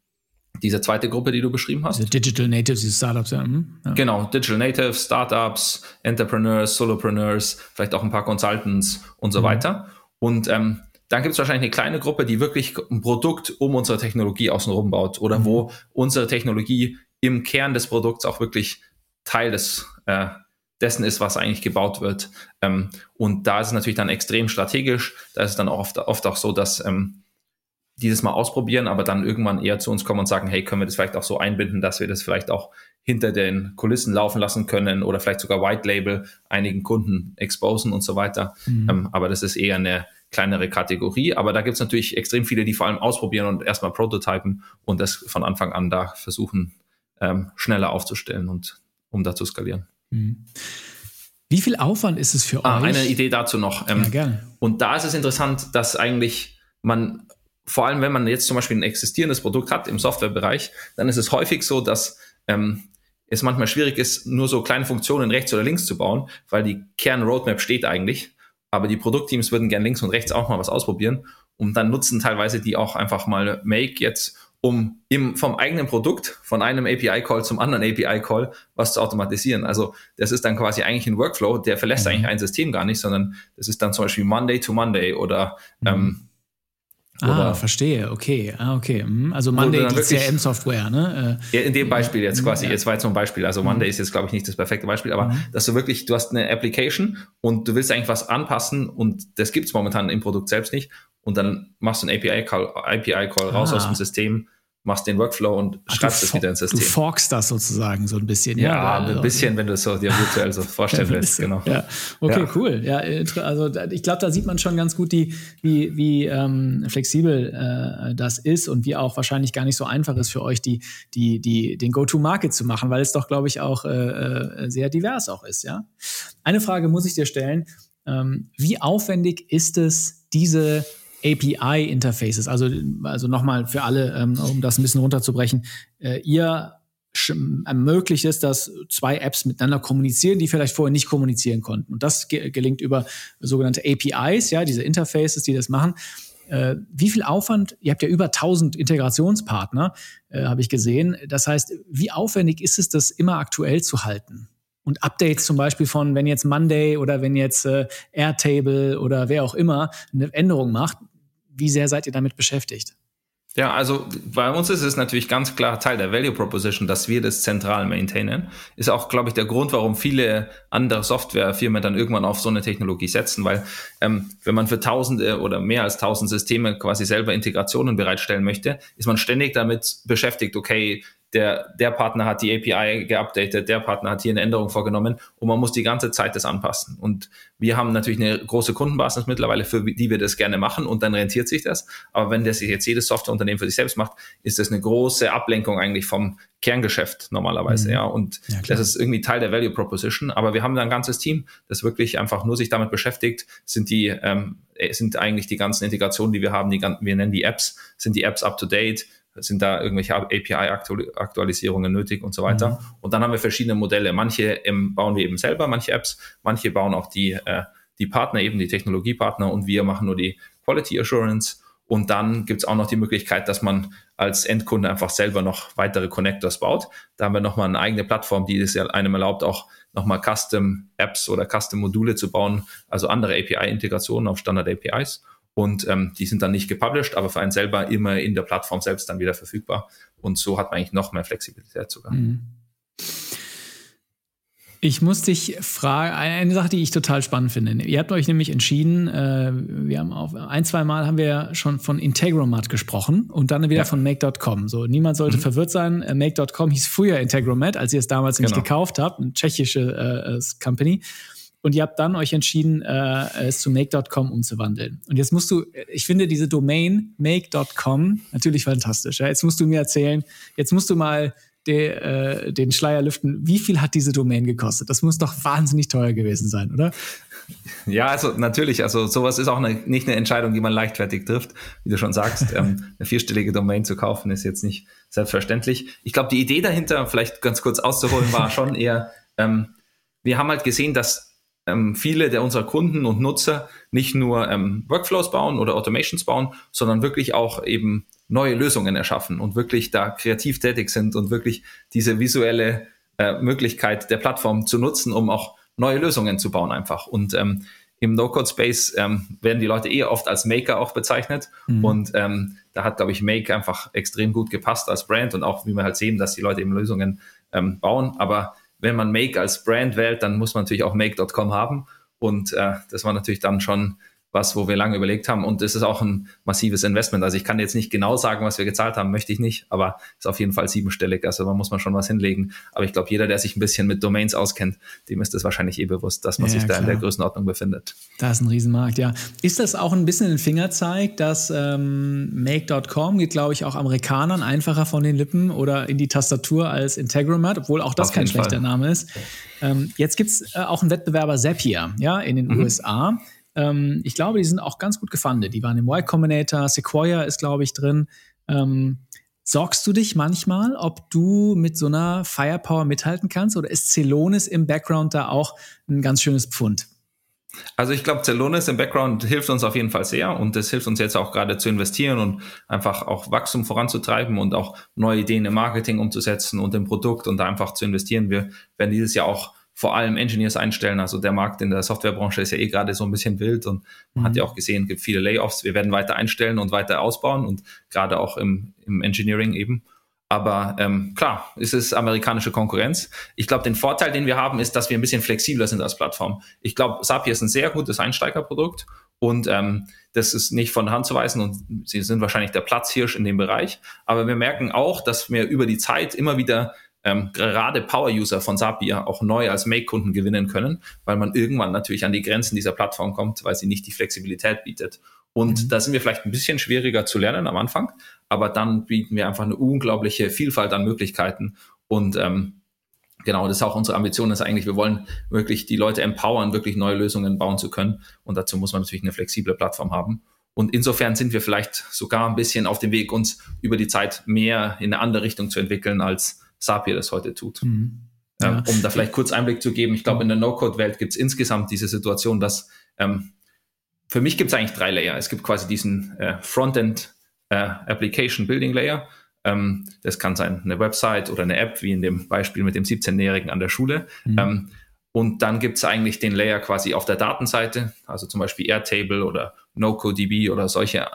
diese zweite Gruppe, die du beschrieben hast. Diese Digital Natives, diese Startups, ja. Mhm. ja. Genau, Digital Natives, Startups, Entrepreneurs, Solopreneurs, vielleicht auch ein paar Consultants und so mhm. weiter. Und ähm, dann gibt es wahrscheinlich eine kleine Gruppe, die wirklich ein Produkt um unsere Technologie außenrum baut oder mhm. wo unsere Technologie im Kern des Produkts auch wirklich Teil des äh, dessen ist, was eigentlich gebaut wird. Ähm, und da ist es natürlich dann extrem strategisch. Da ist es dann auch oft, oft auch so, dass ähm, dieses Mal ausprobieren, aber dann irgendwann eher zu uns kommen und sagen, hey, können wir das vielleicht auch so einbinden, dass wir das vielleicht auch hinter den Kulissen laufen lassen können oder vielleicht sogar White Label einigen Kunden exposen und so weiter. Mhm. Ähm, aber das ist eher eine kleinere Kategorie. Aber da gibt es natürlich extrem viele, die vor allem ausprobieren und erstmal prototypen und das von Anfang an da versuchen, ähm, schneller aufzustellen und um da zu skalieren. Mhm. Wie viel Aufwand ist es für ah, euch? Eine Idee dazu noch. Ähm, ja, gerne. Und da ist es interessant, dass eigentlich man, vor allem wenn man jetzt zum Beispiel ein existierendes Produkt hat im Softwarebereich, dann ist es häufig so, dass ähm, es manchmal schwierig ist, nur so kleine Funktionen rechts oder links zu bauen, weil die Kern-Roadmap steht eigentlich. Aber die Produktteams würden gern links und rechts auch mal was ausprobieren. Und dann nutzen teilweise die auch einfach mal Make jetzt, um im, vom eigenen Produkt, von einem API-Call zum anderen API-Call was zu automatisieren. Also das ist dann quasi eigentlich ein Workflow, der verlässt mhm. eigentlich ein System gar nicht, sondern das ist dann zum Beispiel Monday to Monday oder mhm. ähm, Ah, verstehe, okay. Ah, okay. Mhm. Also Monday die CRM-Software, ne? Äh, ja, in dem Beispiel jetzt quasi, ja. jetzt war jetzt so ein Beispiel. Also Monday mhm. ist jetzt, glaube ich, nicht das perfekte Beispiel, aber mhm. dass du wirklich, du hast eine Application und du willst eigentlich was anpassen und das gibt es momentan im Produkt selbst nicht und dann machst du einen API-Call API -Call raus ah. aus dem System machst den Workflow und Ach, schreibst es wieder ins System. Du forkst das sozusagen so ein bisschen. Ja, ja ein also, bisschen, wenn du es so dir virtuell so vorstellen willst. Genau. Ja. Okay, cool. Ja, also ich glaube, da sieht man schon ganz gut, die, wie, wie ähm, flexibel äh, das ist und wie auch wahrscheinlich gar nicht so einfach ist für euch, die, die, die, den Go-to-Market zu machen, weil es doch, glaube ich, auch äh, äh, sehr divers auch ist. Ja. Eine Frage muss ich dir stellen. Ähm, wie aufwendig ist es, diese API-Interfaces. Also, also nochmal für alle, ähm, um das ein bisschen runterzubrechen. Äh, ihr ermöglicht es, dass zwei Apps miteinander kommunizieren, die vielleicht vorher nicht kommunizieren konnten. Und das ge gelingt über sogenannte APIs, ja, diese Interfaces, die das machen. Äh, wie viel Aufwand, ihr habt ja über 1000 Integrationspartner, äh, habe ich gesehen. Das heißt, wie aufwendig ist es, das immer aktuell zu halten? und Updates zum Beispiel von, wenn jetzt Monday oder wenn jetzt äh, Airtable oder wer auch immer eine Änderung macht, wie sehr seid ihr damit beschäftigt? Ja, also bei uns ist es natürlich ganz klar Teil der Value Proposition, dass wir das zentral maintainen. Ist auch, glaube ich, der Grund, warum viele andere Softwarefirmen dann irgendwann auf so eine Technologie setzen, weil ähm, wenn man für Tausende oder mehr als tausend Systeme quasi selber Integrationen bereitstellen möchte, ist man ständig damit beschäftigt, okay, der, der Partner hat die API geupdatet, der Partner hat hier eine Änderung vorgenommen und man muss die ganze Zeit das anpassen. Und wir haben natürlich eine große Kundenbasis mittlerweile, für die wir das gerne machen und dann rentiert sich das. Aber wenn das jetzt jedes Softwareunternehmen für sich selbst macht, ist das eine große Ablenkung eigentlich vom Kerngeschäft normalerweise, mhm. ja. Und ja, das ist irgendwie Teil der Value Proposition. Aber wir haben da ein ganzes Team, das wirklich einfach nur sich damit beschäftigt, sind die, ähm, sind eigentlich die ganzen Integrationen, die wir haben, die, wir nennen die Apps, sind die Apps up to date, sind da irgendwelche API-Aktualisierungen nötig und so weiter. Mhm. Und dann haben wir verschiedene Modelle. Manche ähm, bauen wir eben selber, manche Apps, manche bauen auch die, äh, die Partner, eben die Technologiepartner und wir machen nur die Quality Assurance. Und dann gibt es auch noch die Möglichkeit, dass man als Endkunde einfach selber noch weitere Connectors baut. Da haben wir nochmal eine eigene Plattform, die es einem erlaubt, auch nochmal Custom Apps oder Custom Module zu bauen, also andere API-Integrationen auf Standard APIs. Und ähm, die sind dann nicht gepublished, aber für einen selber immer in der Plattform selbst dann wieder verfügbar. Und so hat man eigentlich noch mehr Flexibilität sogar. Mhm. Ich muss dich fragen, eine Sache, die ich total spannend finde. Ihr habt euch nämlich entschieden, äh, wir haben auf ein, zwei Mal haben wir schon von Integromat gesprochen und dann wieder ja. von Make.com. So, niemand sollte mhm. verwirrt sein. Äh, Make.com hieß früher Integromat, als ihr es damals genau. nicht gekauft habt, eine tschechische äh, Company. Und ihr habt dann euch entschieden, äh, es zu make.com umzuwandeln. Und jetzt musst du, ich finde diese Domain make.com natürlich fantastisch. Ja? Jetzt musst du mir erzählen, jetzt musst du mal de, äh, den Schleier lüften. Wie viel hat diese Domain gekostet? Das muss doch wahnsinnig teuer gewesen sein, oder? Ja, also natürlich, also sowas ist auch eine, nicht eine Entscheidung, die man leichtfertig trifft. Wie du schon sagst, ähm, eine vierstellige Domain zu kaufen ist jetzt nicht selbstverständlich. Ich glaube, die Idee dahinter, vielleicht ganz kurz auszuholen, war schon eher, ähm, wir haben halt gesehen, dass ähm, viele der unserer Kunden und Nutzer nicht nur ähm, Workflows bauen oder Automations bauen, sondern wirklich auch eben neue Lösungen erschaffen und wirklich da kreativ tätig sind und wirklich diese visuelle äh, Möglichkeit der Plattform zu nutzen, um auch neue Lösungen zu bauen einfach. Und ähm, im No-Code-Space ähm, werden die Leute eher oft als Maker auch bezeichnet. Mhm. Und ähm, da hat, glaube ich, Make einfach extrem gut gepasst als Brand und auch, wie wir halt sehen, dass die Leute eben Lösungen ähm, bauen. Aber wenn man Make als Brand wählt, dann muss man natürlich auch Make.com haben. Und äh, das war natürlich dann schon was, wo wir lange überlegt haben. Und es ist auch ein massives Investment. Also ich kann jetzt nicht genau sagen, was wir gezahlt haben, möchte ich nicht, aber ist auf jeden Fall siebenstellig. Also da muss man schon was hinlegen. Aber ich glaube, jeder, der sich ein bisschen mit Domains auskennt, dem ist es wahrscheinlich eh bewusst, dass man ja, sich da in der Größenordnung befindet. Da ist ein Riesenmarkt, ja. Ist das auch ein bisschen ein Fingerzeig, dass ähm, Make.com geht, glaube ich, auch Amerikanern einfacher von den Lippen oder in die Tastatur als Integromat, obwohl auch das auf kein schlechter Fall. Name ist. Ähm, jetzt gibt es äh, auch einen Wettbewerber Zapier, ja, in den mhm. USA. Ähm, ich glaube, die sind auch ganz gut gefundet. Die waren im Y Combinator, Sequoia ist, glaube ich, drin. Ähm, sorgst du dich manchmal, ob du mit so einer Firepower mithalten kannst oder ist Celonis im Background da auch ein ganz schönes Pfund? Also ich glaube, Celonis im Background hilft uns auf jeden Fall sehr und das hilft uns jetzt auch gerade zu investieren und einfach auch Wachstum voranzutreiben und auch neue Ideen im Marketing umzusetzen und im Produkt und da einfach zu investieren. Wir werden dieses Jahr auch vor allem Engineers einstellen. Also der Markt in der Softwarebranche ist ja eh gerade so ein bisschen wild und man mhm. hat ja auch gesehen, es gibt viele Layoffs. Wir werden weiter einstellen und weiter ausbauen und gerade auch im, im Engineering eben. Aber ähm, klar, es ist amerikanische Konkurrenz. Ich glaube, den Vorteil, den wir haben, ist, dass wir ein bisschen flexibler sind als Plattform. Ich glaube, Zapier ist ein sehr gutes Einsteigerprodukt und ähm, das ist nicht von der Hand zu weisen und sie sind wahrscheinlich der Platzhirsch in dem Bereich. Aber wir merken auch, dass wir über die Zeit immer wieder ähm, gerade Power-User von Zapier auch neu als Make-Kunden gewinnen können, weil man irgendwann natürlich an die Grenzen dieser Plattform kommt, weil sie nicht die Flexibilität bietet. Und mhm. da sind wir vielleicht ein bisschen schwieriger zu lernen am Anfang, aber dann bieten wir einfach eine unglaubliche Vielfalt an Möglichkeiten. Und ähm, genau, das ist auch unsere Ambition, ist eigentlich, wir wollen wirklich die Leute empowern, wirklich neue Lösungen bauen zu können. Und dazu muss man natürlich eine flexible Plattform haben. Und insofern sind wir vielleicht sogar ein bisschen auf dem Weg, uns über die Zeit mehr in eine andere Richtung zu entwickeln, als Sapir das heute tut. Mhm. Ähm, ja. um da vielleicht kurz Einblick zu geben, ich glaube, in der No-Code-Welt gibt es insgesamt diese Situation, dass ähm, für mich gibt es eigentlich drei Layer. Es gibt quasi diesen äh, Frontend äh, Application Building Layer. Ähm, das kann sein eine Website oder eine App, wie in dem Beispiel mit dem 17-Jährigen an der Schule. Mhm. Ähm, und dann gibt es eigentlich den Layer quasi auf der Datenseite, also zum Beispiel Airtable oder NoCoDB oder solche äh,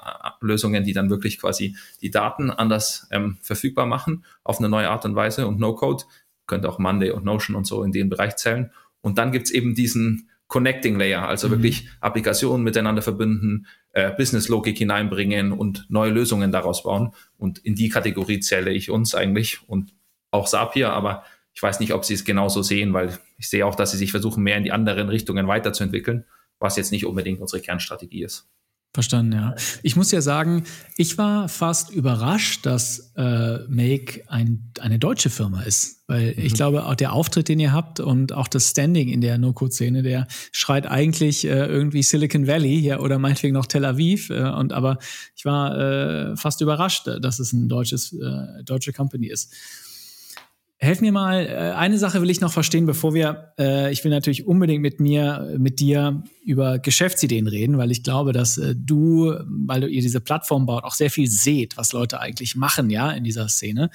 Lösungen, die dann wirklich quasi die Daten anders ähm, verfügbar machen auf eine neue Art und Weise. Und NoCode könnte auch Monday und Notion und so in den Bereich zählen. Und dann gibt es eben diesen Connecting Layer, also mhm. wirklich Applikationen miteinander verbinden, äh, Business-Logik hineinbringen und neue Lösungen daraus bauen. Und in die Kategorie zähle ich uns eigentlich und auch Sapir, aber ich weiß nicht, ob sie es genauso sehen, weil ich sehe auch, dass sie sich versuchen, mehr in die anderen Richtungen weiterzuentwickeln, was jetzt nicht unbedingt unsere Kernstrategie ist. Verstanden, ja. Ich muss ja sagen, ich war fast überrascht, dass äh, Make ein, eine deutsche Firma ist. Weil mhm. ich glaube, auch der Auftritt, den ihr habt und auch das Standing in der No-Code-Szene, der schreit eigentlich äh, irgendwie Silicon Valley ja, oder meinetwegen noch Tel Aviv. Äh, und aber ich war äh, fast überrascht, dass es ein deutsches, äh, deutsche Company ist. Helf mir mal, äh, eine Sache will ich noch verstehen, bevor wir, äh, ich will natürlich unbedingt mit mir, mit dir über Geschäftsideen reden, weil ich glaube, dass äh, du, weil du ihr diese Plattform baut, auch sehr viel seht, was Leute eigentlich machen, ja, in dieser Szene.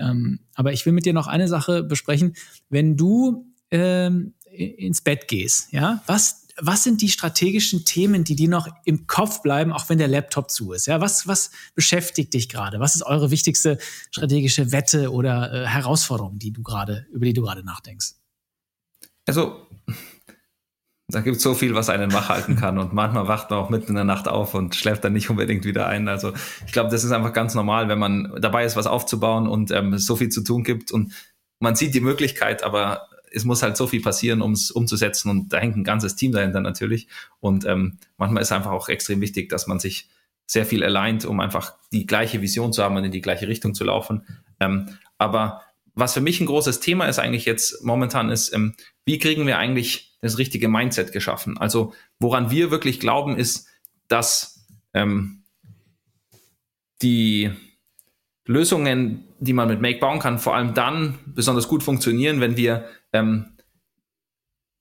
Ähm, aber ich will mit dir noch eine Sache besprechen. Wenn du ähm, ins Bett gehst, ja, was was sind die strategischen Themen, die dir noch im Kopf bleiben, auch wenn der Laptop zu ist? Ja, was, was beschäftigt dich gerade? Was ist eure wichtigste strategische Wette oder äh, Herausforderung, die du gerade, über die du gerade nachdenkst? Also, da gibt es so viel, was einen wach halten kann. Und manchmal wacht man auch mitten in der Nacht auf und schläft dann nicht unbedingt wieder ein. Also ich glaube, das ist einfach ganz normal, wenn man dabei ist, was aufzubauen und ähm, so viel zu tun gibt. Und man sieht die Möglichkeit, aber es muss halt so viel passieren, um es umzusetzen und da hängt ein ganzes Team dahinter natürlich. Und ähm, manchmal ist einfach auch extrem wichtig, dass man sich sehr viel aligned, um einfach die gleiche Vision zu haben und in die gleiche Richtung zu laufen. Ähm, aber was für mich ein großes Thema ist eigentlich jetzt momentan ist, ähm, wie kriegen wir eigentlich das richtige Mindset geschaffen? Also woran wir wirklich glauben ist, dass ähm, die Lösungen, die man mit Make bauen kann, vor allem dann besonders gut funktionieren, wenn wir ähm,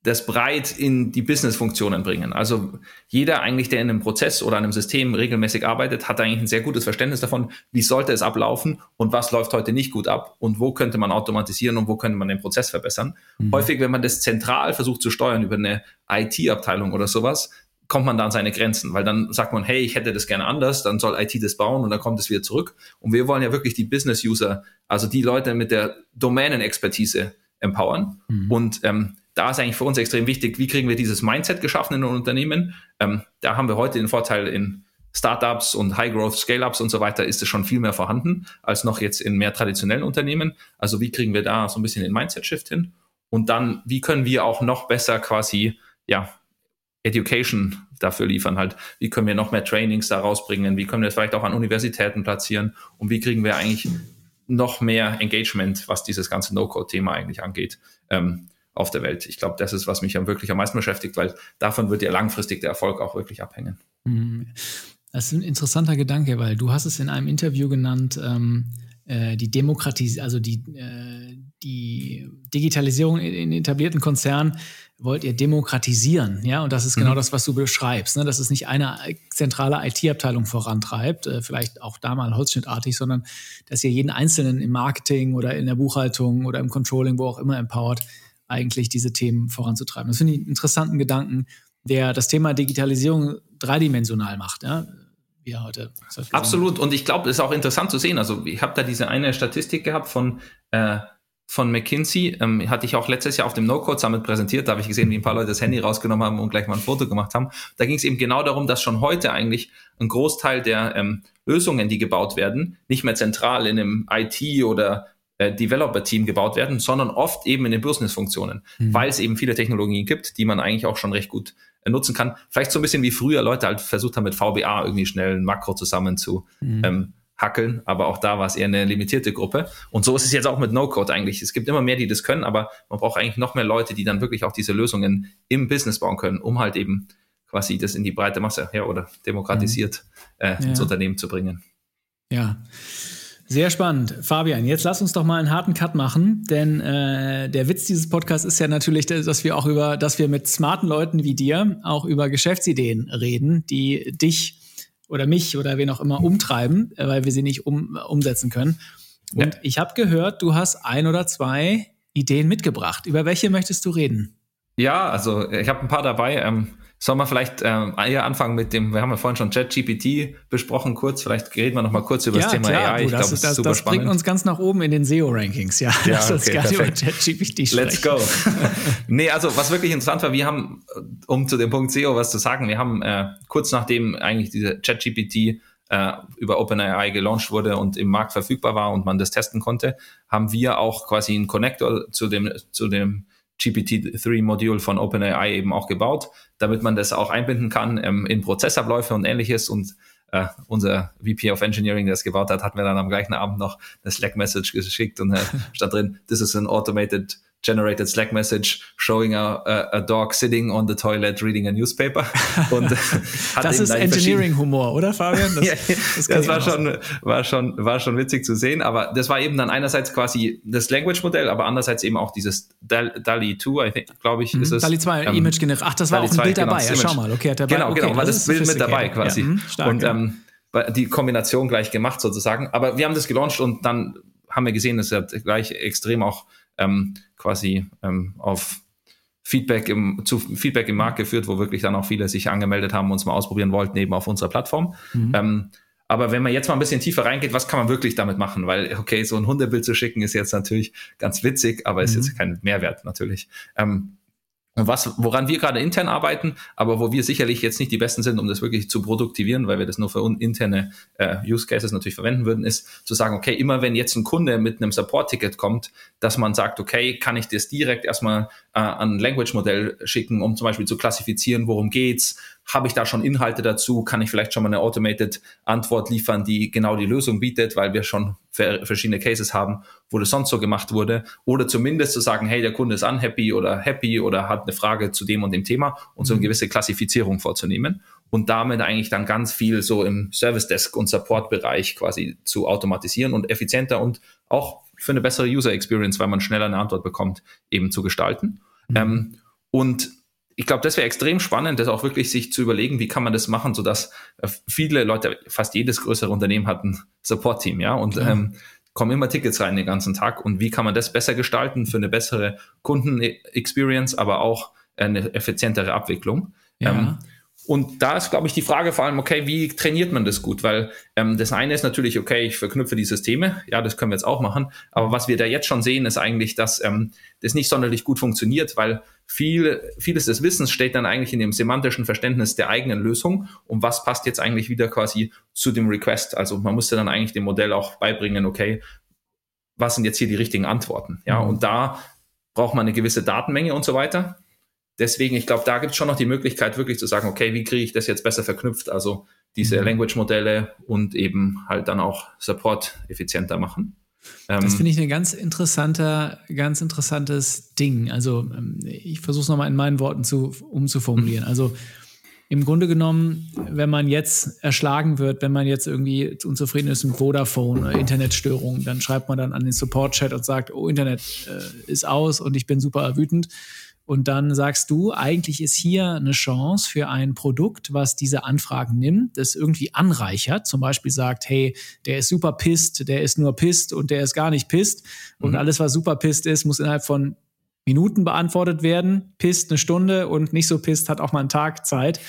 das breit in die Business-Funktionen bringen. Also jeder eigentlich, der in einem Prozess oder einem System regelmäßig arbeitet, hat eigentlich ein sehr gutes Verständnis davon, wie sollte es ablaufen und was läuft heute nicht gut ab und wo könnte man automatisieren und wo könnte man den Prozess verbessern. Mhm. Häufig, wenn man das zentral versucht zu steuern über eine IT-Abteilung oder sowas, kommt man da an seine Grenzen, weil dann sagt man, hey, ich hätte das gerne anders, dann soll IT das bauen und dann kommt es wieder zurück. Und wir wollen ja wirklich die Business-User, also die Leute mit der Domänen-Expertise empowern. Mhm. Und ähm, da ist eigentlich für uns extrem wichtig, wie kriegen wir dieses Mindset geschaffen in einem Unternehmen. Ähm, da haben wir heute den Vorteil in Startups und High-Growth Scale-Ups und so weiter ist es schon viel mehr vorhanden als noch jetzt in mehr traditionellen Unternehmen. Also wie kriegen wir da so ein bisschen den Mindset-Shift hin? Und dann, wie können wir auch noch besser quasi, ja, Education dafür liefern halt. Wie können wir noch mehr Trainings da rausbringen? Wie können wir das vielleicht auch an Universitäten platzieren? Und wie kriegen wir eigentlich noch mehr Engagement, was dieses ganze No-Code-Thema eigentlich angeht, ähm, auf der Welt? Ich glaube, das ist, was mich dann wirklich am meisten beschäftigt, weil davon wird ja langfristig der Erfolg auch wirklich abhängen. Mhm. Das ist ein interessanter Gedanke, weil du hast es in einem Interview genannt, ähm, äh, die Demokratisierung, also die, äh, die Digitalisierung in, in etablierten Konzernen wollt ihr demokratisieren, ja, und das ist genau mhm. das, was du beschreibst, ne? dass es nicht eine zentrale IT-Abteilung vorantreibt, äh, vielleicht auch da mal holzschnittartig, sondern dass ihr jeden Einzelnen im Marketing oder in der Buchhaltung oder im Controlling, wo auch immer empowert, eigentlich diese Themen voranzutreiben. Das finde ich einen interessanten Gedanken, der das Thema Digitalisierung dreidimensional macht, ja, wie heute. Absolut, und ich glaube, es ist auch interessant zu sehen. Also ich habe da diese eine Statistik gehabt von äh, von McKinsey, ähm, hatte ich auch letztes Jahr auf dem No-Code Summit präsentiert. Da habe ich gesehen, wie ein paar Leute das Handy rausgenommen haben und gleich mal ein Foto gemacht haben. Da ging es eben genau darum, dass schon heute eigentlich ein Großteil der ähm, Lösungen, die gebaut werden, nicht mehr zentral in einem IT oder äh, Developer-Team gebaut werden, sondern oft eben in den Business-Funktionen, mhm. weil es eben viele Technologien gibt, die man eigentlich auch schon recht gut äh, nutzen kann. Vielleicht so ein bisschen wie früher Leute halt versucht haben, mit VBA irgendwie schnell ein Makro zusammen zu mhm. ähm, hackeln, aber auch da war es eher eine limitierte Gruppe. Und so ist es jetzt auch mit No-Code eigentlich. Es gibt immer mehr, die das können, aber man braucht eigentlich noch mehr Leute, die dann wirklich auch diese Lösungen im Business bauen können, um halt eben quasi das in die breite Masse ja, oder demokratisiert mhm. äh, ins Unternehmen zu bringen. Ja. Sehr spannend. Fabian, jetzt lass uns doch mal einen harten Cut machen, denn äh, der Witz dieses Podcasts ist ja natürlich, dass wir auch über, dass wir mit smarten Leuten wie dir auch über Geschäftsideen reden, die dich oder mich oder wen auch immer umtreiben, äh, weil wir sie nicht um, umsetzen können. Und ja. ich habe gehört, du hast ein oder zwei Ideen mitgebracht. Über welche möchtest du reden? Ja, also ich habe ein paar dabei. Ähm, Sollen wir vielleicht ähm, eher anfangen mit dem, wir haben ja vorhin schon ChatGPT besprochen, kurz, vielleicht reden wir noch mal kurz über ja, das Thema klar, AI. Du, ich glaube, das, ist das, super das spannend. bringt uns ganz nach oben in den SEO-Rankings, ja. ja Lass uns okay, gerne über ChatGPT sprechen. Let's go. nee, also was wirklich interessant war, wir haben, um zu dem Punkt SEO was zu sagen, wir haben äh, kurz nachdem eigentlich diese ChatGPT äh, über OpenAI gelauncht wurde und im Markt verfügbar war und man das testen konnte, haben wir auch quasi einen Connector zu dem, zu dem GPT-3-Modul von OpenAI eben auch gebaut, damit man das auch einbinden kann ähm, in Prozessabläufe und ähnliches. Und äh, unser VP of Engineering, der es gebaut hat, hat mir dann am gleichen Abend noch eine Slack-Message geschickt und äh, stand drin, this is an automated generated Slack message showing a, a, a, dog sitting on the toilet reading a newspaper. Und das ist Engineering-Humor, oder Fabian? Das, ja, das, das war, schon, war, schon, war schon witzig zu sehen, aber das war eben dann einerseits quasi das Language-Modell, aber andererseits eben auch dieses DALI 2, glaube ich, mhm. ist es. DALI 2, ähm, Image Generate. Ach, das war DALI auch ein 2, Bild genau, dabei. Ja, schau mal, okay, hat dabei. Genau, okay, genau, war das, das Bild mit dabei quasi. Ja, mh, stark, und ähm, die Kombination gleich gemacht sozusagen. Aber wir haben das gelauncht und dann haben wir gesehen, dass er gleich extrem auch ähm, quasi ähm, auf Feedback im, zu Feedback im Markt geführt, wo wirklich dann auch viele sich angemeldet haben und es mal ausprobieren wollten, eben auf unserer Plattform. Mhm. Ähm, aber wenn man jetzt mal ein bisschen tiefer reingeht, was kann man wirklich damit machen? Weil, okay, so ein Hundebild zu schicken ist jetzt natürlich ganz witzig, aber mhm. ist jetzt kein Mehrwert natürlich. Ähm, was, woran wir gerade intern arbeiten, aber wo wir sicherlich jetzt nicht die Besten sind, um das wirklich zu produktivieren, weil wir das nur für interne äh, Use Cases natürlich verwenden würden, ist zu sagen, okay, immer wenn jetzt ein Kunde mit einem Support-Ticket kommt, dass man sagt, okay, kann ich das direkt erstmal äh, an ein Language-Modell schicken, um zum Beispiel zu klassifizieren, worum geht's, habe ich da schon Inhalte dazu? Kann ich vielleicht schon mal eine Automated Antwort liefern, die genau die Lösung bietet, weil wir schon verschiedene Cases haben, wo das sonst so gemacht wurde? Oder zumindest zu sagen, hey, der Kunde ist unhappy oder happy oder hat eine Frage zu dem und dem Thema und so eine mhm. gewisse Klassifizierung vorzunehmen und damit eigentlich dann ganz viel so im Service Desk und Support Bereich quasi zu automatisieren und effizienter und auch für eine bessere User Experience, weil man schneller eine Antwort bekommt, eben zu gestalten. Mhm. Ähm, und ich glaube, das wäre extrem spannend, das auch wirklich sich zu überlegen, wie kann man das machen, sodass äh, viele Leute, fast jedes größere Unternehmen hat ein Support-Team, ja, und ja. Ähm, kommen immer Tickets rein den ganzen Tag. Und wie kann man das besser gestalten für eine bessere Kunden-Experience, aber auch eine effizientere Abwicklung? Ja. Ähm, und da ist, glaube ich, die Frage vor allem, okay, wie trainiert man das gut? Weil ähm, das eine ist natürlich, okay, ich verknüpfe die Systeme, ja, das können wir jetzt auch machen. Aber was wir da jetzt schon sehen, ist eigentlich, dass ähm, das nicht sonderlich gut funktioniert, weil viel, vieles des Wissens steht dann eigentlich in dem semantischen Verständnis der eigenen Lösung und was passt jetzt eigentlich wieder quasi zu dem Request. Also man musste dann eigentlich dem Modell auch beibringen, okay, was sind jetzt hier die richtigen Antworten? Ja, mhm. und da braucht man eine gewisse Datenmenge und so weiter deswegen, ich glaube, da gibt es schon noch die Möglichkeit, wirklich zu sagen, okay, wie kriege ich das jetzt besser verknüpft? Also diese mhm. Language-Modelle und eben halt dann auch Support effizienter machen. Das ähm, finde ich ein ganz interessanter, ganz interessantes Ding. Also ähm, ich versuche es nochmal in meinen Worten zu, umzuformulieren. Mhm. Also im Grunde genommen, wenn man jetzt erschlagen wird, wenn man jetzt irgendwie unzufrieden ist mit Vodafone oder Internetstörungen, dann schreibt man dann an den Support-Chat und sagt, oh, Internet äh, ist aus und ich bin super wütend. Und dann sagst du, eigentlich ist hier eine Chance für ein Produkt, was diese Anfragen nimmt, das irgendwie anreichert. Zum Beispiel sagt, hey, der ist super pisst, der ist nur pisst und der ist gar nicht pisst. Und mhm. alles, was super pisst ist, muss innerhalb von Minuten beantwortet werden. Pisst eine Stunde und nicht so pisst hat auch mal einen Tag Zeit.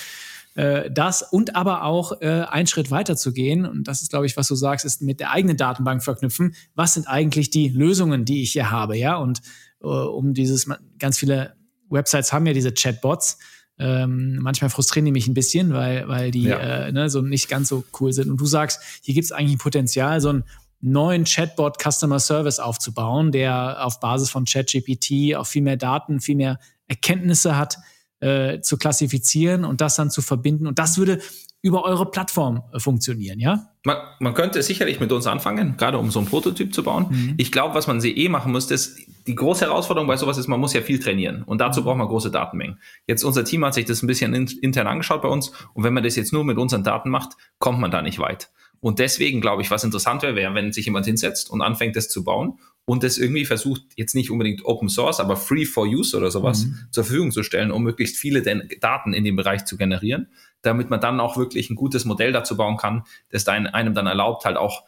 Äh, das und aber auch äh, einen Schritt weiter zu gehen, und das ist, glaube ich, was du sagst, ist mit der eigenen Datenbank verknüpfen. Was sind eigentlich die Lösungen, die ich hier habe, ja? Und äh, um dieses ganz viele Websites haben ja diese Chatbots. Ähm, manchmal frustrieren die mich ein bisschen, weil, weil die ja. äh, ne, so nicht ganz so cool sind. Und du sagst, hier gibt es eigentlich ein Potenzial, so einen neuen Chatbot Customer Service aufzubauen, der auf Basis von ChatGPT auch viel mehr Daten, viel mehr Erkenntnisse hat, äh, zu klassifizieren und das dann zu verbinden. Und das würde über eure Plattform äh, funktionieren, ja? Man, man, könnte sicherlich mit uns anfangen, gerade um so einen Prototyp zu bauen. Mhm. Ich glaube, was man eh machen muss, ist, die große Herausforderung bei sowas ist, man muss ja viel trainieren und dazu mhm. braucht man große Datenmengen. Jetzt unser Team hat sich das ein bisschen intern angeschaut bei uns und wenn man das jetzt nur mit unseren Daten macht, kommt man da nicht weit. Und deswegen glaube ich, was interessant wäre, wäre, wenn sich jemand hinsetzt und anfängt, das zu bauen und das irgendwie versucht, jetzt nicht unbedingt Open Source, aber Free for Use oder sowas mhm. zur Verfügung zu stellen, um möglichst viele Daten in dem Bereich zu generieren damit man dann auch wirklich ein gutes Modell dazu bauen kann, das einem dann erlaubt, halt auch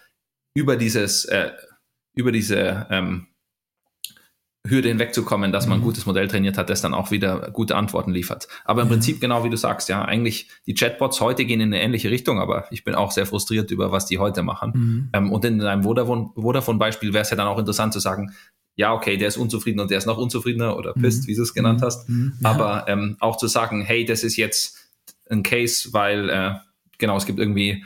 über dieses, äh, über diese ähm, Hürde hinwegzukommen, dass man ein mhm. gutes Modell trainiert hat, das dann auch wieder gute Antworten liefert. Aber im. Prinzip genau wie du sagst, ja, eigentlich die Chatbots heute gehen in eine ähnliche Richtung, aber ich bin auch sehr frustriert über, was die heute machen. Mhm. Ähm, und in einem Vodafone-Beispiel wäre es ja dann auch interessant zu sagen, ja, okay, der ist unzufrieden und der ist noch unzufriedener oder pisst, mhm. wie du es genannt mhm. hast. Mhm. Ja. Aber ähm, auch zu sagen, hey, das ist jetzt ein Case, weil äh, genau, es gibt irgendwie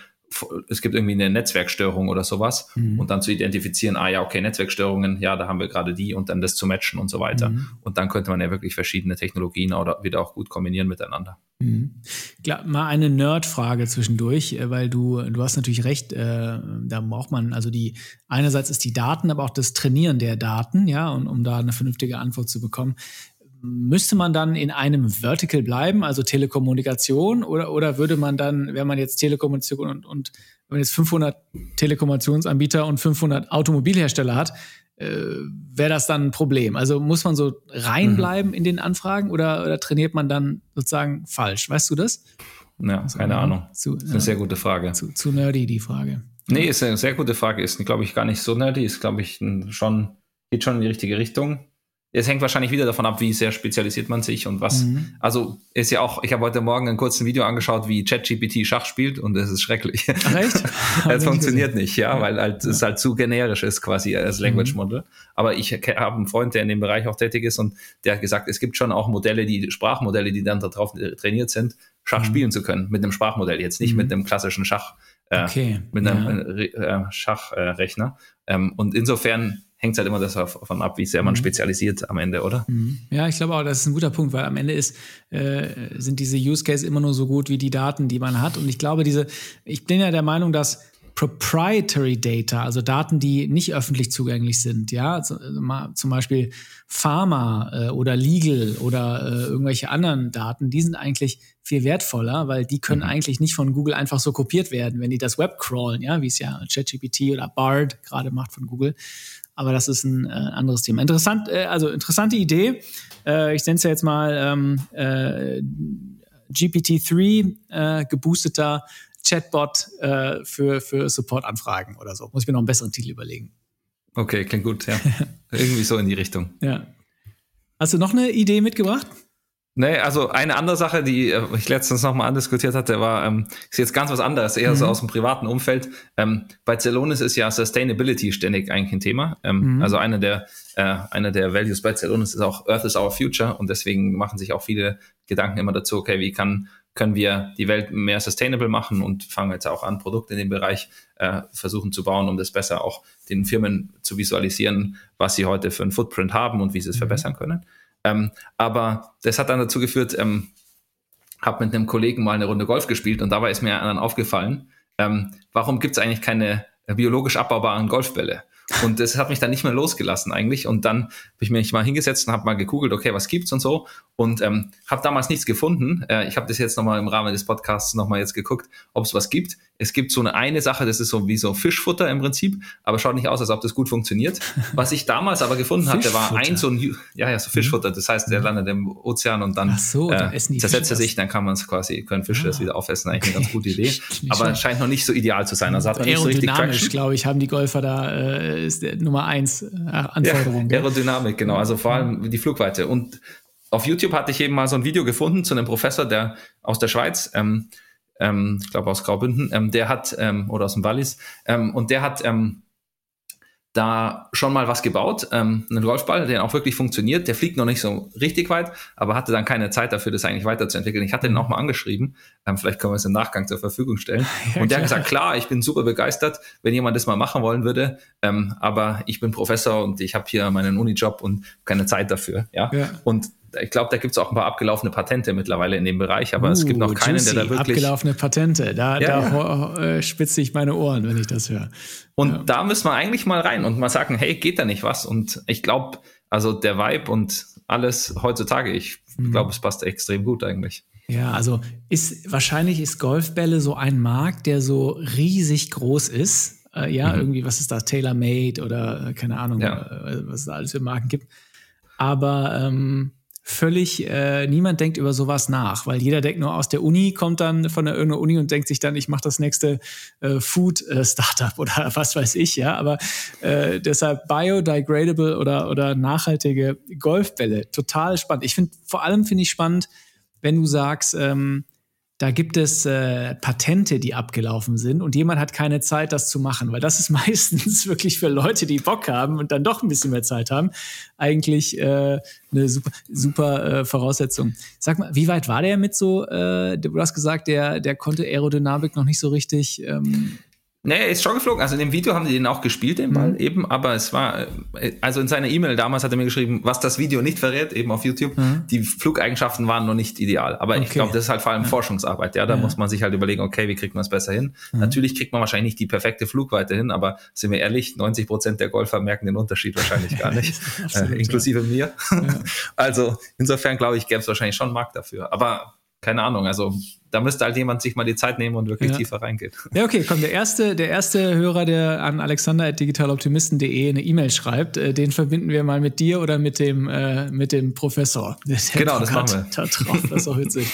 es gibt irgendwie eine Netzwerkstörung oder sowas mhm. und dann zu identifizieren, ah ja, okay, Netzwerkstörungen, ja, da haben wir gerade die und dann das zu matchen und so weiter. Mhm. Und dann könnte man ja wirklich verschiedene Technologien oder wieder auch gut kombinieren miteinander. Mhm. Klar, mal eine Nerd-Frage zwischendurch, äh, weil du, du hast natürlich recht, äh, da braucht man, also die, einerseits ist die Daten, aber auch das Trainieren der Daten, ja, und um da eine vernünftige Antwort zu bekommen müsste man dann in einem Vertical bleiben, also Telekommunikation, oder, oder würde man dann, wenn man jetzt Telekommunikation und, und wenn man jetzt 500 Telekommunikationsanbieter und 500 Automobilhersteller hat, äh, wäre das dann ein Problem? Also muss man so reinbleiben mhm. in den Anfragen oder, oder trainiert man dann sozusagen falsch? Weißt du das? Ja, also, keine Ahnung. Zu, das ist eine sehr gute Frage. Zu, zu nerdy die Frage. Nee, ist eine sehr gute Frage. Ist, glaube ich, gar nicht so nerdy. Ist, glaube ich, schon, geht schon in die richtige Richtung. Es hängt wahrscheinlich wieder davon ab, wie sehr spezialisiert man sich und was. Mhm. Also ist ja auch, ich habe heute Morgen ein kurzes Video angeschaut, wie ChatGPT Schach spielt und es ist schrecklich. Ach, echt? es funktioniert nicht, ja, weil halt, ja. es halt zu generisch ist quasi als Language mhm. Model. Aber ich habe einen Freund, der in dem Bereich auch tätig ist und der hat gesagt, es gibt schon auch Modelle, die Sprachmodelle, die dann darauf trainiert sind, Schach mhm. spielen zu können mit einem Sprachmodell, jetzt nicht mit mhm. einem klassischen Schach, äh, okay. mit einem ja. äh, Schachrechner. Ähm, und insofern hängt es halt immer davon ab, wie sehr man mhm. spezialisiert am Ende, oder? Mhm. Ja, ich glaube auch, das ist ein guter Punkt, weil am Ende ist, äh, sind diese Use Cases immer nur so gut wie die Daten, die man hat. Und ich glaube, diese, ich bin ja der Meinung, dass Proprietary Data, also Daten, die nicht öffentlich zugänglich sind, ja, zum Beispiel Pharma äh, oder Legal oder äh, irgendwelche anderen Daten, die sind eigentlich viel wertvoller, weil die können mhm. eigentlich nicht von Google einfach so kopiert werden, wenn die das Web crawlen, ja, wie es ja ChatGPT oder Bard gerade macht von Gooel, aber das ist ein äh, anderes Thema. Interessant, äh, also interessante Idee. Äh, ich nenne es ja jetzt mal ähm, äh, GPT-3 äh, geboosteter Chatbot äh, für, für Support-Anfragen oder so. Muss ich mir noch einen besseren Titel überlegen. Okay, klingt gut, ja. Irgendwie so in die Richtung. Ja. Hast du noch eine Idee mitgebracht? Nee, also eine andere Sache, die äh, ich letztens nochmal andiskutiert hatte, war, ähm, ist jetzt ganz was anderes, eher mhm. so aus dem privaten Umfeld. Ähm, bei Celonis ist ja Sustainability ständig eigentlich ein Thema. Ähm, mhm. Also eine der, äh, eine der Values bei Celonis ist auch Earth is our future und deswegen machen sich auch viele Gedanken immer dazu, okay, wie kann, können wir die Welt mehr sustainable machen und fangen jetzt auch an, Produkte in dem Bereich äh, versuchen zu bauen, um das besser auch den Firmen zu visualisieren, was sie heute für einen Footprint haben und wie sie es mhm. verbessern können. Ähm, aber das hat dann dazu geführt, ähm, habe mit einem Kollegen mal eine Runde Golf gespielt und dabei ist mir dann aufgefallen, ähm, warum gibt es eigentlich keine biologisch abbaubaren Golfbälle? Und das hat mich dann nicht mehr losgelassen eigentlich. Und dann habe ich mich mal hingesetzt und habe mal gegoogelt, okay, was gibt's und so. Und ähm, habe damals nichts gefunden. Äh, ich habe das jetzt nochmal im Rahmen des Podcasts nochmal jetzt geguckt, ob es was gibt. Es gibt so eine eine Sache, das ist so wie so Fischfutter im Prinzip, aber schaut nicht aus, als ob das gut funktioniert. Was ich damals aber gefunden hatte, war ein so ein, ja, ja, so Fischfutter. Das heißt, der mhm. landet im Ozean und dann so, äh, zersetzt er sich, dann kann man es quasi, können Fische ah, das wieder aufessen. Eigentlich eine ganz gute Idee. aber scheint noch nicht so ideal zu sein. Also hat man nicht so richtig Traction. glaube ich, haben die Golfer da, äh, ist der Nummer eins äh, Anforderung. Ja, Aerodynamik, genau. Also vor allem die Flugweite. Und auf YouTube hatte ich eben mal so ein Video gefunden zu einem Professor, der aus der Schweiz, ähm, ähm, ich glaube aus Graubünden, ähm, der hat, ähm, oder aus dem Wallis, ähm, und der hat ähm, da schon mal was gebaut, ähm, einen Golfball, der auch wirklich funktioniert. Der fliegt noch nicht so richtig weit, aber hatte dann keine Zeit dafür, das eigentlich weiterzuentwickeln. Ich hatte ihn auch mal angeschrieben, ähm, vielleicht können wir es im Nachgang zur Verfügung stellen. Ja, und der hat gesagt, klar, ich bin super begeistert, wenn jemand das mal machen wollen würde, ähm, aber ich bin Professor und ich habe hier meinen Unijob und keine Zeit dafür. Ja. ja. Und ich glaube, da gibt es auch ein paar abgelaufene Patente mittlerweile in dem Bereich, aber uh, es gibt noch uh, keinen, juicy, der da wirklich. Abgelaufene Patente, da, ja, da ja. Äh, spitze ich meine Ohren, wenn ich das höre. Und ja. da müssen wir eigentlich mal rein und mal sagen, hey, geht da nicht was? Und ich glaube, also der Vibe und alles heutzutage, ich mhm. glaube, es passt extrem gut eigentlich. Ja, also ist wahrscheinlich ist Golfbälle so ein Markt, der so riesig groß ist. Äh, ja, mhm. irgendwie, was ist da, Tailor Made oder äh, keine Ahnung, ja. äh, was es da alles für Marken gibt. Aber ähm, völlig, äh, niemand denkt über sowas nach, weil jeder denkt nur aus der Uni, kommt dann von der irgendeiner Uni und denkt sich dann, ich mache das nächste äh, Food-Startup äh, oder was weiß ich, ja. Aber äh, deshalb biodegradable oder, oder nachhaltige Golfbälle, total spannend. Ich finde, vor allem finde ich spannend, wenn du sagst, ähm, da gibt es äh, Patente, die abgelaufen sind und jemand hat keine Zeit, das zu machen, weil das ist meistens wirklich für Leute, die Bock haben und dann doch ein bisschen mehr Zeit haben, eigentlich äh, eine super, super äh, Voraussetzung. Sag mal, wie weit war der mit so, äh, du hast gesagt, der, der konnte Aerodynamik noch nicht so richtig ähm, Nee, er ist schon geflogen. Also in dem Video haben die den auch gespielt, den Ball mhm. eben, aber es war, äh, also in seiner E-Mail damals hat er mir geschrieben, was das Video nicht verrät, eben auf YouTube, mhm. die Flugeigenschaften waren noch nicht ideal. Aber okay. ich glaube, das ist halt vor allem ja. Forschungsarbeit, ja. Da ja. muss man sich halt überlegen, okay, wie kriegt man es besser hin? Mhm. Natürlich kriegt man wahrscheinlich nicht die perfekte Flugweite hin, aber sind wir ehrlich, 90 Prozent der Golfer merken den Unterschied wahrscheinlich gar nicht. Absolut, äh, inklusive ja. mir. also insofern glaube ich, gäbe es wahrscheinlich schon einen Markt dafür. Aber keine Ahnung, also da müsste halt jemand sich mal die Zeit nehmen und wirklich ja. tiefer reingehen. Ja, okay, komm, der erste, der erste Hörer, der an alexander.digitaloptimisten.de eine E-Mail schreibt, äh, den verbinden wir mal mit dir oder mit dem, äh, mit dem Professor. Der, der genau, das machen wir. Da drauf, das ist auch witzig.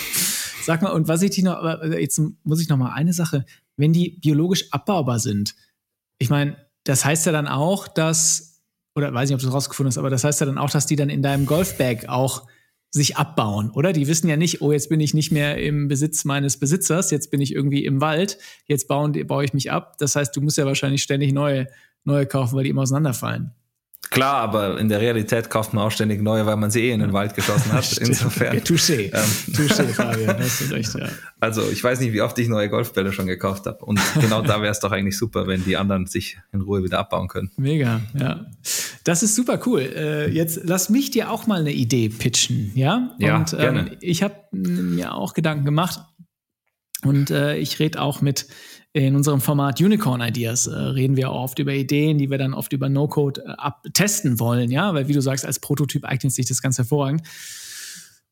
Sag mal, und was ich dich noch, äh, jetzt muss ich noch mal eine Sache, wenn die biologisch abbaubar sind, ich meine, das heißt ja dann auch, dass oder weiß nicht, ob du es rausgefunden hast, aber das heißt ja dann auch, dass die dann in deinem Golfbag auch sich abbauen, oder? Die wissen ja nicht, oh, jetzt bin ich nicht mehr im Besitz meines Besitzers, jetzt bin ich irgendwie im Wald, jetzt bauen, baue ich mich ab. Das heißt, du musst ja wahrscheinlich ständig neue, neue kaufen, weil die immer auseinanderfallen. Klar, aber in der Realität kauft man auch ständig neue, weil man sie eh in den Wald geschossen hat. Insofern. Touché. Ähm, touché, Fabian, hast du recht, ja. Also ich weiß nicht, wie oft ich neue Golfbälle schon gekauft habe. Und genau da wäre es doch eigentlich super, wenn die anderen sich in Ruhe wieder abbauen können. Mega, ja. Das ist super cool. Äh, jetzt lass mich dir auch mal eine Idee pitchen, ja? Ja, und, ähm, gerne. Ich habe mir auch Gedanken gemacht und äh, ich rede auch mit in unserem Format Unicorn Ideas äh, reden wir oft über Ideen, die wir dann oft über No-Code äh, testen wollen, ja, weil wie du sagst, als Prototyp eignet sich das ganz hervorragend.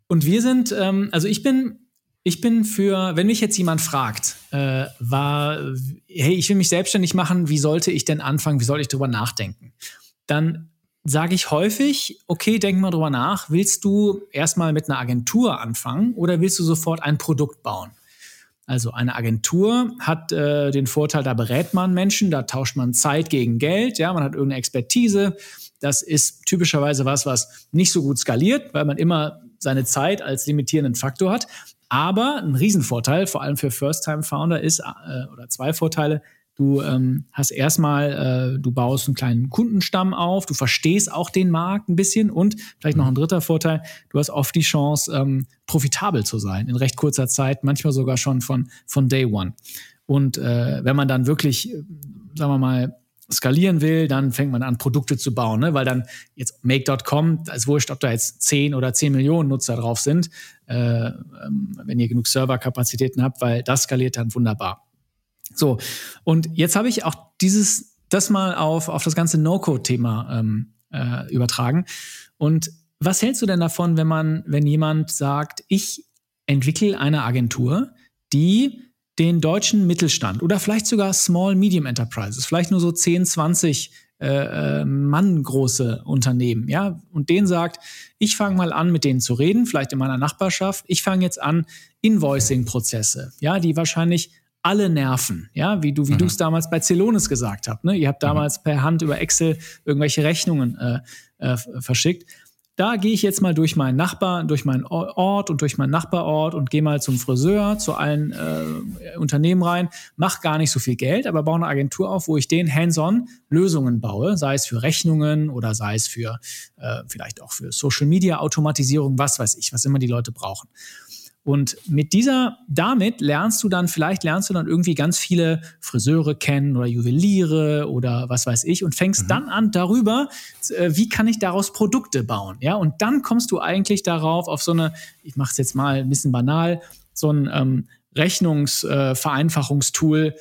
Und wir sind, ähm, also ich bin, ich bin für, wenn mich jetzt jemand fragt, äh, war, hey, ich will mich selbstständig machen, wie sollte ich denn anfangen, wie soll ich drüber nachdenken? Dann sage ich häufig, okay, denk mal drüber nach, willst du erstmal mit einer Agentur anfangen oder willst du sofort ein Produkt bauen? Also eine Agentur hat äh, den Vorteil, da berät man Menschen, da tauscht man Zeit gegen Geld, ja, man hat irgendeine Expertise. Das ist typischerweise was, was nicht so gut skaliert, weil man immer seine Zeit als limitierenden Faktor hat. Aber ein Riesenvorteil, vor allem für First-Time-Founder, ist, äh, oder zwei Vorteile, Du ähm, hast erstmal, äh, du baust einen kleinen Kundenstamm auf, du verstehst auch den Markt ein bisschen und vielleicht noch ein dritter Vorteil, du hast oft die Chance, ähm, profitabel zu sein in recht kurzer Zeit, manchmal sogar schon von, von Day One. Und äh, wenn man dann wirklich, äh, sagen wir mal, skalieren will, dann fängt man an, Produkte zu bauen, ne? weil dann jetzt Make.com, da ist wurscht, ob da jetzt 10 oder 10 Millionen Nutzer drauf sind, äh, ähm, wenn ihr genug Serverkapazitäten habt, weil das skaliert dann wunderbar. So, und jetzt habe ich auch dieses, das mal auf, auf das ganze No-Code-Thema ähm, äh, übertragen. Und was hältst du denn davon, wenn man, wenn jemand sagt, ich entwickle eine Agentur, die den deutschen Mittelstand oder vielleicht sogar Small Medium Enterprises, vielleicht nur so 10, 20 äh, äh, Mann große Unternehmen, ja, und denen sagt, ich fange mal an, mit denen zu reden, vielleicht in meiner Nachbarschaft. Ich fange jetzt an, Invoicing-Prozesse, ja, die wahrscheinlich alle nerven, ja, wie du, wie mhm. du es damals bei Celonis gesagt hast. Ne? Ihr habt mhm. damals mhm. per Hand über Excel irgendwelche Rechnungen äh, äh, verschickt. Da gehe ich jetzt mal durch meinen Nachbar, durch meinen Ort und durch meinen Nachbarort und gehe mal zum Friseur, zu allen äh, Unternehmen rein, mache gar nicht so viel Geld, aber baue eine Agentur auf, wo ich den hands-on Lösungen baue, sei es für Rechnungen oder sei es für äh, vielleicht auch für Social Media Automatisierung, was weiß ich, was immer die Leute brauchen. Und mit dieser, damit lernst du dann, vielleicht lernst du dann irgendwie ganz viele Friseure kennen oder Juweliere oder was weiß ich und fängst mhm. dann an darüber, äh, wie kann ich daraus Produkte bauen? Ja, und dann kommst du eigentlich darauf auf so eine, ich mache es jetzt mal ein bisschen banal, so ein ähm, Rechnungsvereinfachungstool, äh,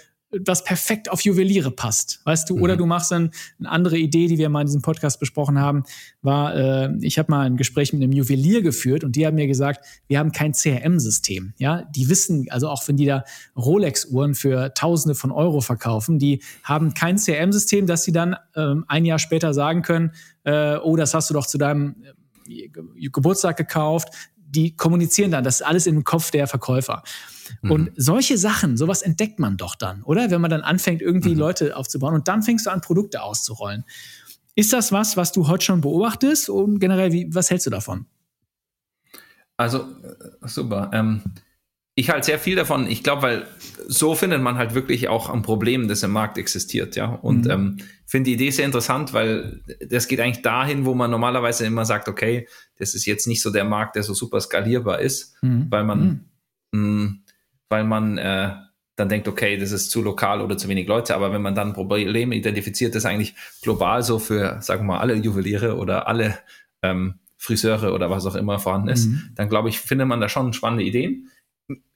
was perfekt auf Juweliere passt, weißt du? Mhm. Oder du machst dann eine andere Idee, die wir mal in diesem Podcast besprochen haben, war, äh, ich habe mal ein Gespräch mit einem Juwelier geführt und die haben mir gesagt, wir haben kein CRM-System. Ja, die wissen, also auch wenn die da Rolex-Uhren für Tausende von Euro verkaufen, die haben kein CRM-System, dass sie dann ähm, ein Jahr später sagen können, äh, oh, das hast du doch zu deinem äh, Geburtstag gekauft. Die kommunizieren dann, das ist alles im Kopf der Verkäufer. Mhm. Und solche Sachen, sowas entdeckt man doch dann, oder? Wenn man dann anfängt, irgendwie mhm. Leute aufzubauen und dann fängst du an, Produkte auszurollen. Ist das was, was du heute schon beobachtest und generell, wie, was hältst du davon? Also, äh, super. Ähm, ich halte sehr viel davon. Ich glaube, weil so findet man halt wirklich auch ein Problem, das im Markt existiert, ja. Und mhm. ähm, finde die Idee sehr interessant, weil das geht eigentlich dahin, wo man normalerweise immer sagt, okay, das ist jetzt nicht so der Markt, der so super skalierbar ist, mhm. weil man mhm. mh, mm, weil man äh, dann denkt, okay, das ist zu lokal oder zu wenig Leute. Aber wenn man dann Probleme identifiziert, das eigentlich global so für, sagen wir mal, alle Juweliere oder alle ähm, Friseure oder was auch immer vorhanden ist, mhm. dann glaube ich, findet man da schon spannende Ideen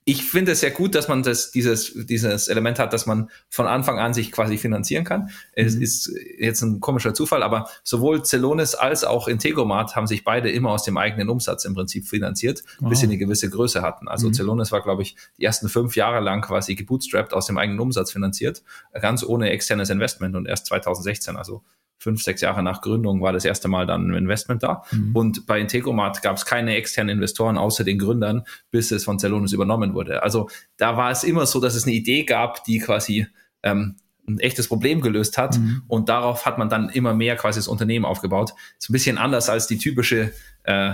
ich finde es sehr gut, dass man das, dieses, dieses Element hat, dass man von Anfang an sich quasi finanzieren kann. Es mhm. ist jetzt ein komischer Zufall, aber sowohl Celonis als auch Integromat haben sich beide immer aus dem eigenen Umsatz im Prinzip finanziert, wow. bis sie eine gewisse Größe hatten. Also mhm. Celonis war, glaube ich, die ersten fünf Jahre lang quasi gebootstrapped aus dem eigenen Umsatz finanziert, ganz ohne externes Investment und erst 2016, also fünf, sechs Jahre nach Gründung war das erste Mal dann ein Investment da. Mhm. Und bei Integromat gab es keine externen Investoren außer den Gründern, bis es von Celonis übernommen wurde. Also da war es immer so, dass es eine Idee gab, die quasi ähm, ein echtes Problem gelöst hat mhm. und darauf hat man dann immer mehr quasi das Unternehmen aufgebaut. Ist ein bisschen anders als die typische äh,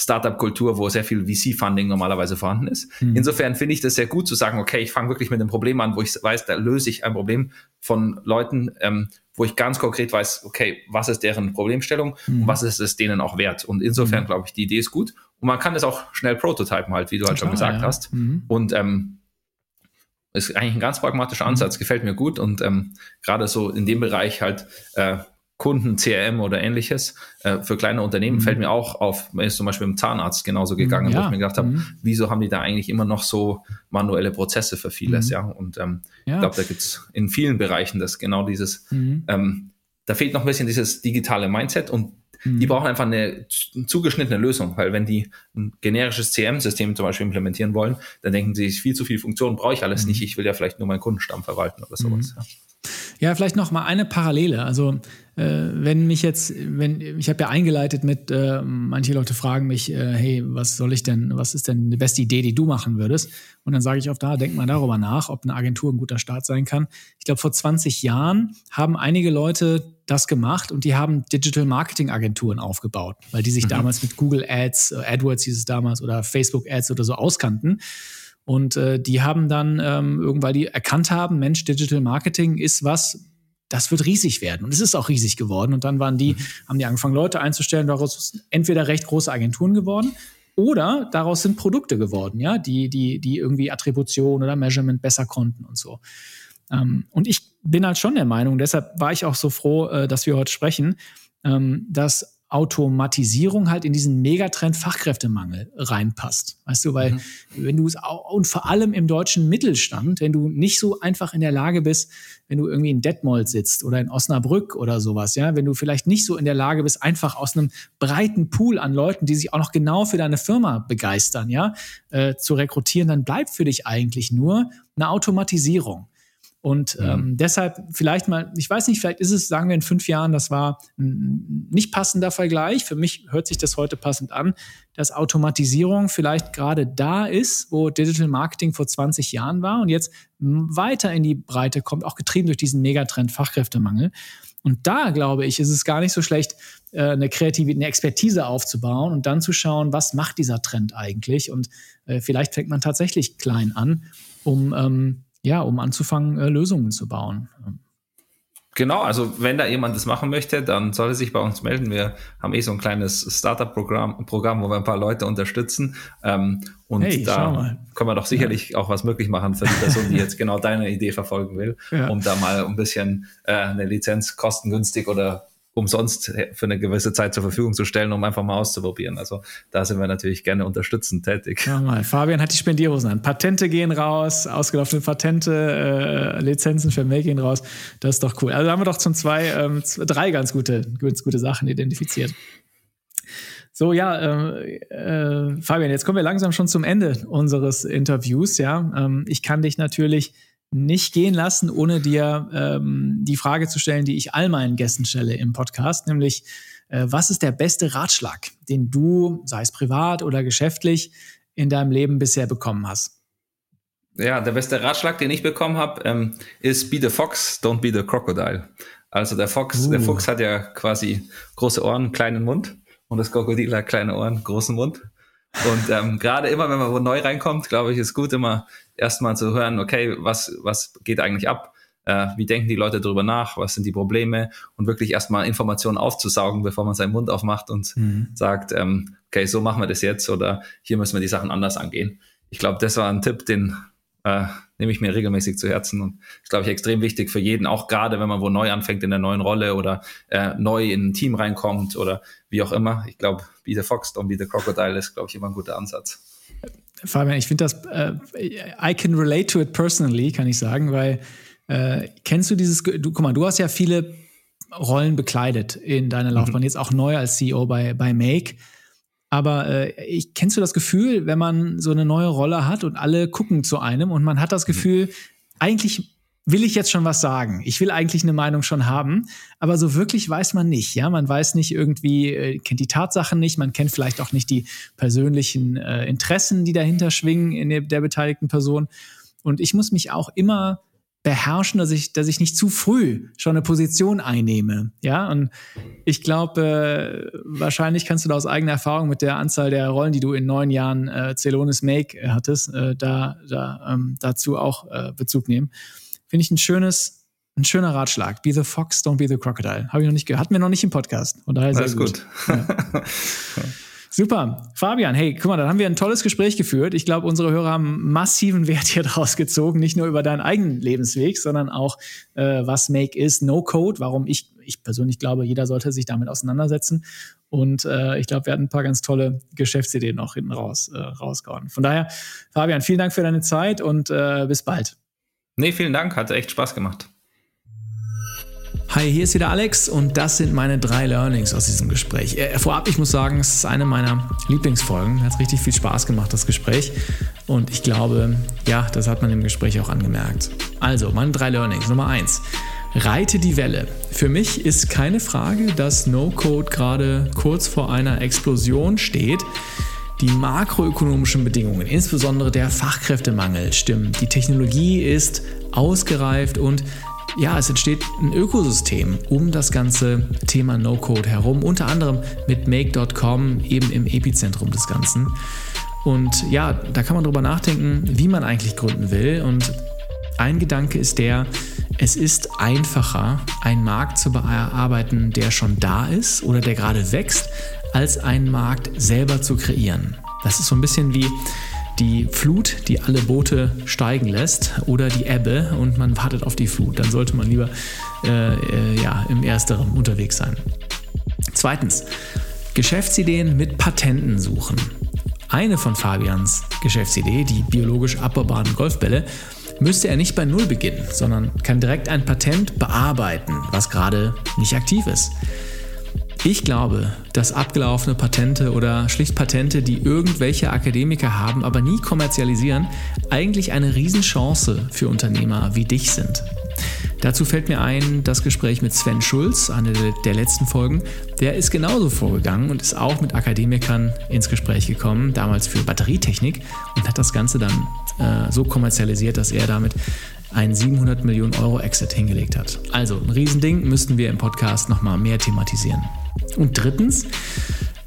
Startup-Kultur, wo sehr viel VC-Funding normalerweise vorhanden ist. Mhm. Insofern finde ich das sehr gut zu sagen, okay, ich fange wirklich mit einem Problem an, wo ich weiß, da löse ich ein Problem von Leuten, ähm, wo ich ganz konkret weiß, okay, was ist deren Problemstellung mhm. und was ist es denen auch wert. Und insofern mhm. glaube ich, die Idee ist gut. Und man kann es auch schnell prototypen halt, wie du halt schon gesagt ja. hast. Mhm. Und ähm, ist eigentlich ein ganz pragmatischer Ansatz, gefällt mir gut. Und ähm, gerade so in dem Bereich halt äh, Kunden, CRM oder ähnliches. Äh, für kleine Unternehmen mhm. fällt mir auch auf, man ist zum Beispiel im Zahnarzt genauso gegangen, ja. wo ich mir gedacht habe, mhm. wieso haben die da eigentlich immer noch so manuelle Prozesse für vieles, mhm. ja. Und ähm, ja. ich glaube, da gibt's in vielen Bereichen das genau dieses, mhm. ähm, da fehlt noch ein bisschen dieses digitale Mindset und mhm. die brauchen einfach eine zugeschnittene Lösung, weil wenn die ein generisches CM-System zum Beispiel implementieren wollen, dann denken sie, viel zu viel Funktionen brauche ich alles mhm. nicht, ich will ja vielleicht nur meinen Kundenstamm verwalten oder sowas. Ja. Ja, vielleicht noch mal eine Parallele. Also wenn mich jetzt, wenn ich habe ja eingeleitet mit, äh, manche Leute fragen mich, äh, hey, was soll ich denn, was ist denn die beste Idee, die du machen würdest? Und dann sage ich oft, da denk mal darüber nach, ob eine Agentur ein guter Start sein kann. Ich glaube, vor 20 Jahren haben einige Leute das gemacht und die haben Digital Marketing Agenturen aufgebaut, weil die sich mhm. damals mit Google Ads, äh, AdWords hieß es damals oder Facebook Ads oder so auskannten. Und äh, die haben dann ähm, irgendwann die erkannt haben, Mensch, Digital Marketing ist was, das wird riesig werden. Und es ist auch riesig geworden. Und dann waren die, mhm. haben die angefangen, Leute einzustellen, daraus sind entweder recht große Agenturen geworden oder daraus sind Produkte geworden, ja, die, die, die irgendwie Attribution oder Measurement besser konnten und so. Ähm, und ich bin halt schon der Meinung, deshalb war ich auch so froh, äh, dass wir heute sprechen, ähm, dass Automatisierung halt in diesen Megatrend Fachkräftemangel reinpasst. Weißt du, weil mhm. wenn du es auch, und vor allem im deutschen Mittelstand, wenn du nicht so einfach in der Lage bist, wenn du irgendwie in Detmold sitzt oder in Osnabrück oder sowas, ja, wenn du vielleicht nicht so in der Lage bist, einfach aus einem breiten Pool an Leuten, die sich auch noch genau für deine Firma begeistern, ja, äh, zu rekrutieren, dann bleibt für dich eigentlich nur eine Automatisierung. Und mhm. ähm, deshalb vielleicht mal, ich weiß nicht, vielleicht ist es, sagen wir in fünf Jahren, das war ein nicht passender Vergleich. Für mich hört sich das heute passend an, dass Automatisierung vielleicht gerade da ist, wo Digital Marketing vor 20 Jahren war und jetzt weiter in die Breite kommt, auch getrieben durch diesen Megatrend Fachkräftemangel. Und da glaube ich, ist es gar nicht so schlecht, äh, eine kreative, eine Expertise aufzubauen und dann zu schauen, was macht dieser Trend eigentlich? Und äh, vielleicht fängt man tatsächlich klein an, um ähm, ja, um anzufangen, äh, Lösungen zu bauen. Genau, also wenn da jemand das machen möchte, dann soll er sich bei uns melden. Wir haben eh so ein kleines Startup-Programm, Programm, wo wir ein paar Leute unterstützen. Ähm, und hey, da können wir doch sicherlich ja. auch was möglich machen für die Person, die jetzt genau deine Idee verfolgen will, ja. um da mal ein bisschen äh, eine Lizenz kostengünstig oder umsonst für eine gewisse Zeit zur Verfügung zu stellen, um einfach mal auszuprobieren. Also da sind wir natürlich gerne unterstützend tätig. Ja, mal. Fabian hat die Spendierhosen an. Patente gehen raus, ausgelaufene Patente, äh, Lizenzen für Mail gehen raus. Das ist doch cool. Also da haben wir doch zum zwei, ähm, drei ganz gute, ganz gute Sachen identifiziert. So, ja, äh, äh, Fabian, jetzt kommen wir langsam schon zum Ende unseres Interviews. Ja, ähm, ich kann dich natürlich nicht gehen lassen, ohne dir ähm, die Frage zu stellen, die ich all meinen Gästen stelle im Podcast, nämlich äh, was ist der beste Ratschlag, den du, sei es privat oder geschäftlich, in deinem Leben bisher bekommen hast? Ja, der beste Ratschlag, den ich bekommen habe, ähm, ist Be the Fox, don't be the Crocodile. Also der Fox, uh. der Fuchs hat ja quasi große Ohren, kleinen Mund und das Krokodil hat kleine Ohren, großen Mund. Und ähm, gerade immer, wenn man wo neu reinkommt, glaube ich, ist gut, immer erstmal zu hören, okay, was, was geht eigentlich ab? Äh, wie denken die Leute darüber nach? Was sind die Probleme? Und wirklich erstmal Informationen aufzusaugen, bevor man seinen Mund aufmacht und mhm. sagt, ähm, okay, so machen wir das jetzt oder hier müssen wir die Sachen anders angehen. Ich glaube, das war ein Tipp, den äh, nehme ich mir regelmäßig zu Herzen und ist, glaube ich, extrem wichtig für jeden, auch gerade wenn man wo neu anfängt in der neuen Rolle oder äh, neu in ein Team reinkommt oder wie auch immer. Ich glaube, Be the Fox, don't be the Crocodile ist, glaube ich, immer ein guter Ansatz. Fabian, ich finde das, äh, I can relate to it personally, kann ich sagen, weil äh, kennst du dieses, du, guck mal, du hast ja viele Rollen bekleidet in deiner mhm. Laufbahn, mhm. jetzt auch neu als CEO bei, bei Make. Aber äh, ich, kennst du das Gefühl, wenn man so eine neue Rolle hat und alle gucken zu einem und man hat das mhm. Gefühl, mhm. eigentlich will ich jetzt schon was sagen. Ich will eigentlich eine Meinung schon haben, aber so wirklich weiß man nicht. Ja, man weiß nicht irgendwie, äh, kennt die Tatsachen nicht, man kennt vielleicht auch nicht die persönlichen äh, Interessen, die dahinter schwingen in der, der beteiligten Person. Und ich muss mich auch immer beherrschen, dass ich, dass ich nicht zu früh schon eine Position einnehme. Ja, und ich glaube, äh, wahrscheinlich kannst du da aus eigener Erfahrung mit der Anzahl der Rollen, die du in neun Jahren äh, Celonis Make hattest, äh, da, da ähm, dazu auch äh, Bezug nehmen. Finde ich ein schönes, ein schöner Ratschlag. Be the fox, don't be the crocodile. Habe ich noch nicht gehört. Hatten wir noch nicht im Podcast. Und daher sehr gut. gut. Ja. Super. Fabian, hey, guck mal, dann haben wir ein tolles Gespräch geführt. Ich glaube, unsere Hörer haben massiven Wert hier draus gezogen, nicht nur über deinen eigenen Lebensweg, sondern auch, äh, was Make ist, No Code, warum ich, ich persönlich glaube, jeder sollte sich damit auseinandersetzen. Und äh, ich glaube, wir hatten ein paar ganz tolle Geschäftsideen noch hinten raus äh, rausgehauen. Von daher, Fabian, vielen Dank für deine Zeit und äh, bis bald. Nee, vielen Dank, hat echt Spaß gemacht. Hi, hier ist wieder Alex und das sind meine drei Learnings aus diesem Gespräch. Äh, vorab, ich muss sagen, es ist eine meiner Lieblingsfolgen. Hat richtig viel Spaß gemacht, das Gespräch. Und ich glaube, ja, das hat man im Gespräch auch angemerkt. Also, meine drei Learnings. Nummer eins. Reite die Welle. Für mich ist keine Frage, dass No-Code gerade kurz vor einer Explosion steht. Die makroökonomischen Bedingungen, insbesondere der Fachkräftemangel, stimmen. Die Technologie ist ausgereift und ja, es entsteht ein Ökosystem um das ganze Thema No-Code herum, unter anderem mit Make.com eben im Epizentrum des Ganzen. Und ja, da kann man drüber nachdenken, wie man eigentlich gründen will. Und ein Gedanke ist der, es ist einfacher, einen Markt zu bearbeiten, der schon da ist oder der gerade wächst, als einen Markt selber zu kreieren. Das ist so ein bisschen wie die Flut, die alle Boote steigen lässt, oder die Ebbe und man wartet auf die Flut. Dann sollte man lieber äh, äh, ja, im Ersteren unterwegs sein. Zweitens, Geschäftsideen mit Patenten suchen. Eine von Fabians Geschäftsidee, die biologisch abbaubaren Golfbälle, müsste er nicht bei Null beginnen, sondern kann direkt ein Patent bearbeiten, was gerade nicht aktiv ist. Ich glaube, dass abgelaufene Patente oder schlicht Patente, die irgendwelche Akademiker haben, aber nie kommerzialisieren, eigentlich eine Riesenchance für Unternehmer wie dich sind. Dazu fällt mir ein das Gespräch mit Sven Schulz, eine der letzten Folgen. Der ist genauso vorgegangen und ist auch mit Akademikern ins Gespräch gekommen, damals für Batterietechnik und hat das Ganze dann äh, so kommerzialisiert, dass er damit einen 700 Millionen Euro Exit hingelegt hat. Also ein Riesending müssten wir im Podcast nochmal mehr thematisieren. Und drittens,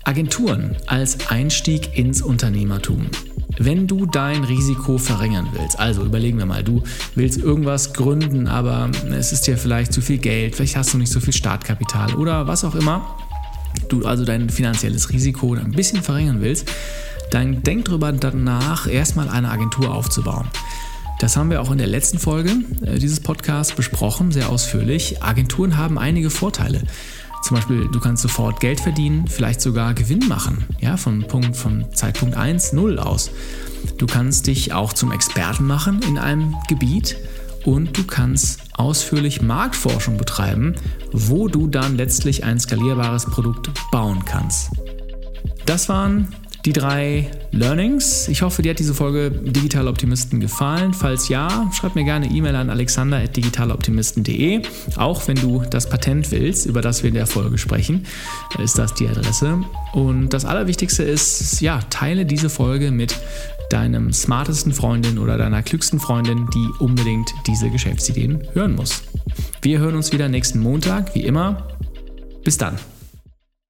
Agenturen als Einstieg ins Unternehmertum. Wenn du dein Risiko verringern willst, also überlegen wir mal, du willst irgendwas gründen, aber es ist dir vielleicht zu viel Geld, vielleicht hast du nicht so viel Startkapital oder was auch immer, du also dein finanzielles Risiko ein bisschen verringern willst, dann denk darüber danach, erstmal eine Agentur aufzubauen. Das haben wir auch in der letzten Folge äh, dieses Podcasts besprochen, sehr ausführlich. Agenturen haben einige Vorteile. Zum Beispiel, du kannst sofort Geld verdienen, vielleicht sogar Gewinn machen, ja, von, Punkt, von Zeitpunkt 1, 0 aus. Du kannst dich auch zum Experten machen in einem Gebiet und du kannst ausführlich Marktforschung betreiben, wo du dann letztlich ein skalierbares Produkt bauen kannst. Das waren die drei Learnings. Ich hoffe, dir hat diese Folge Digital Optimisten gefallen. Falls ja, schreib mir gerne E-Mail an alexander.digitaloptimisten.de. Auch wenn du das Patent willst, über das wir in der Folge sprechen, ist das die Adresse. Und das Allerwichtigste ist, ja, teile diese Folge mit deinem smartesten Freundin oder deiner klügsten Freundin, die unbedingt diese Geschäftsideen hören muss. Wir hören uns wieder nächsten Montag, wie immer. Bis dann.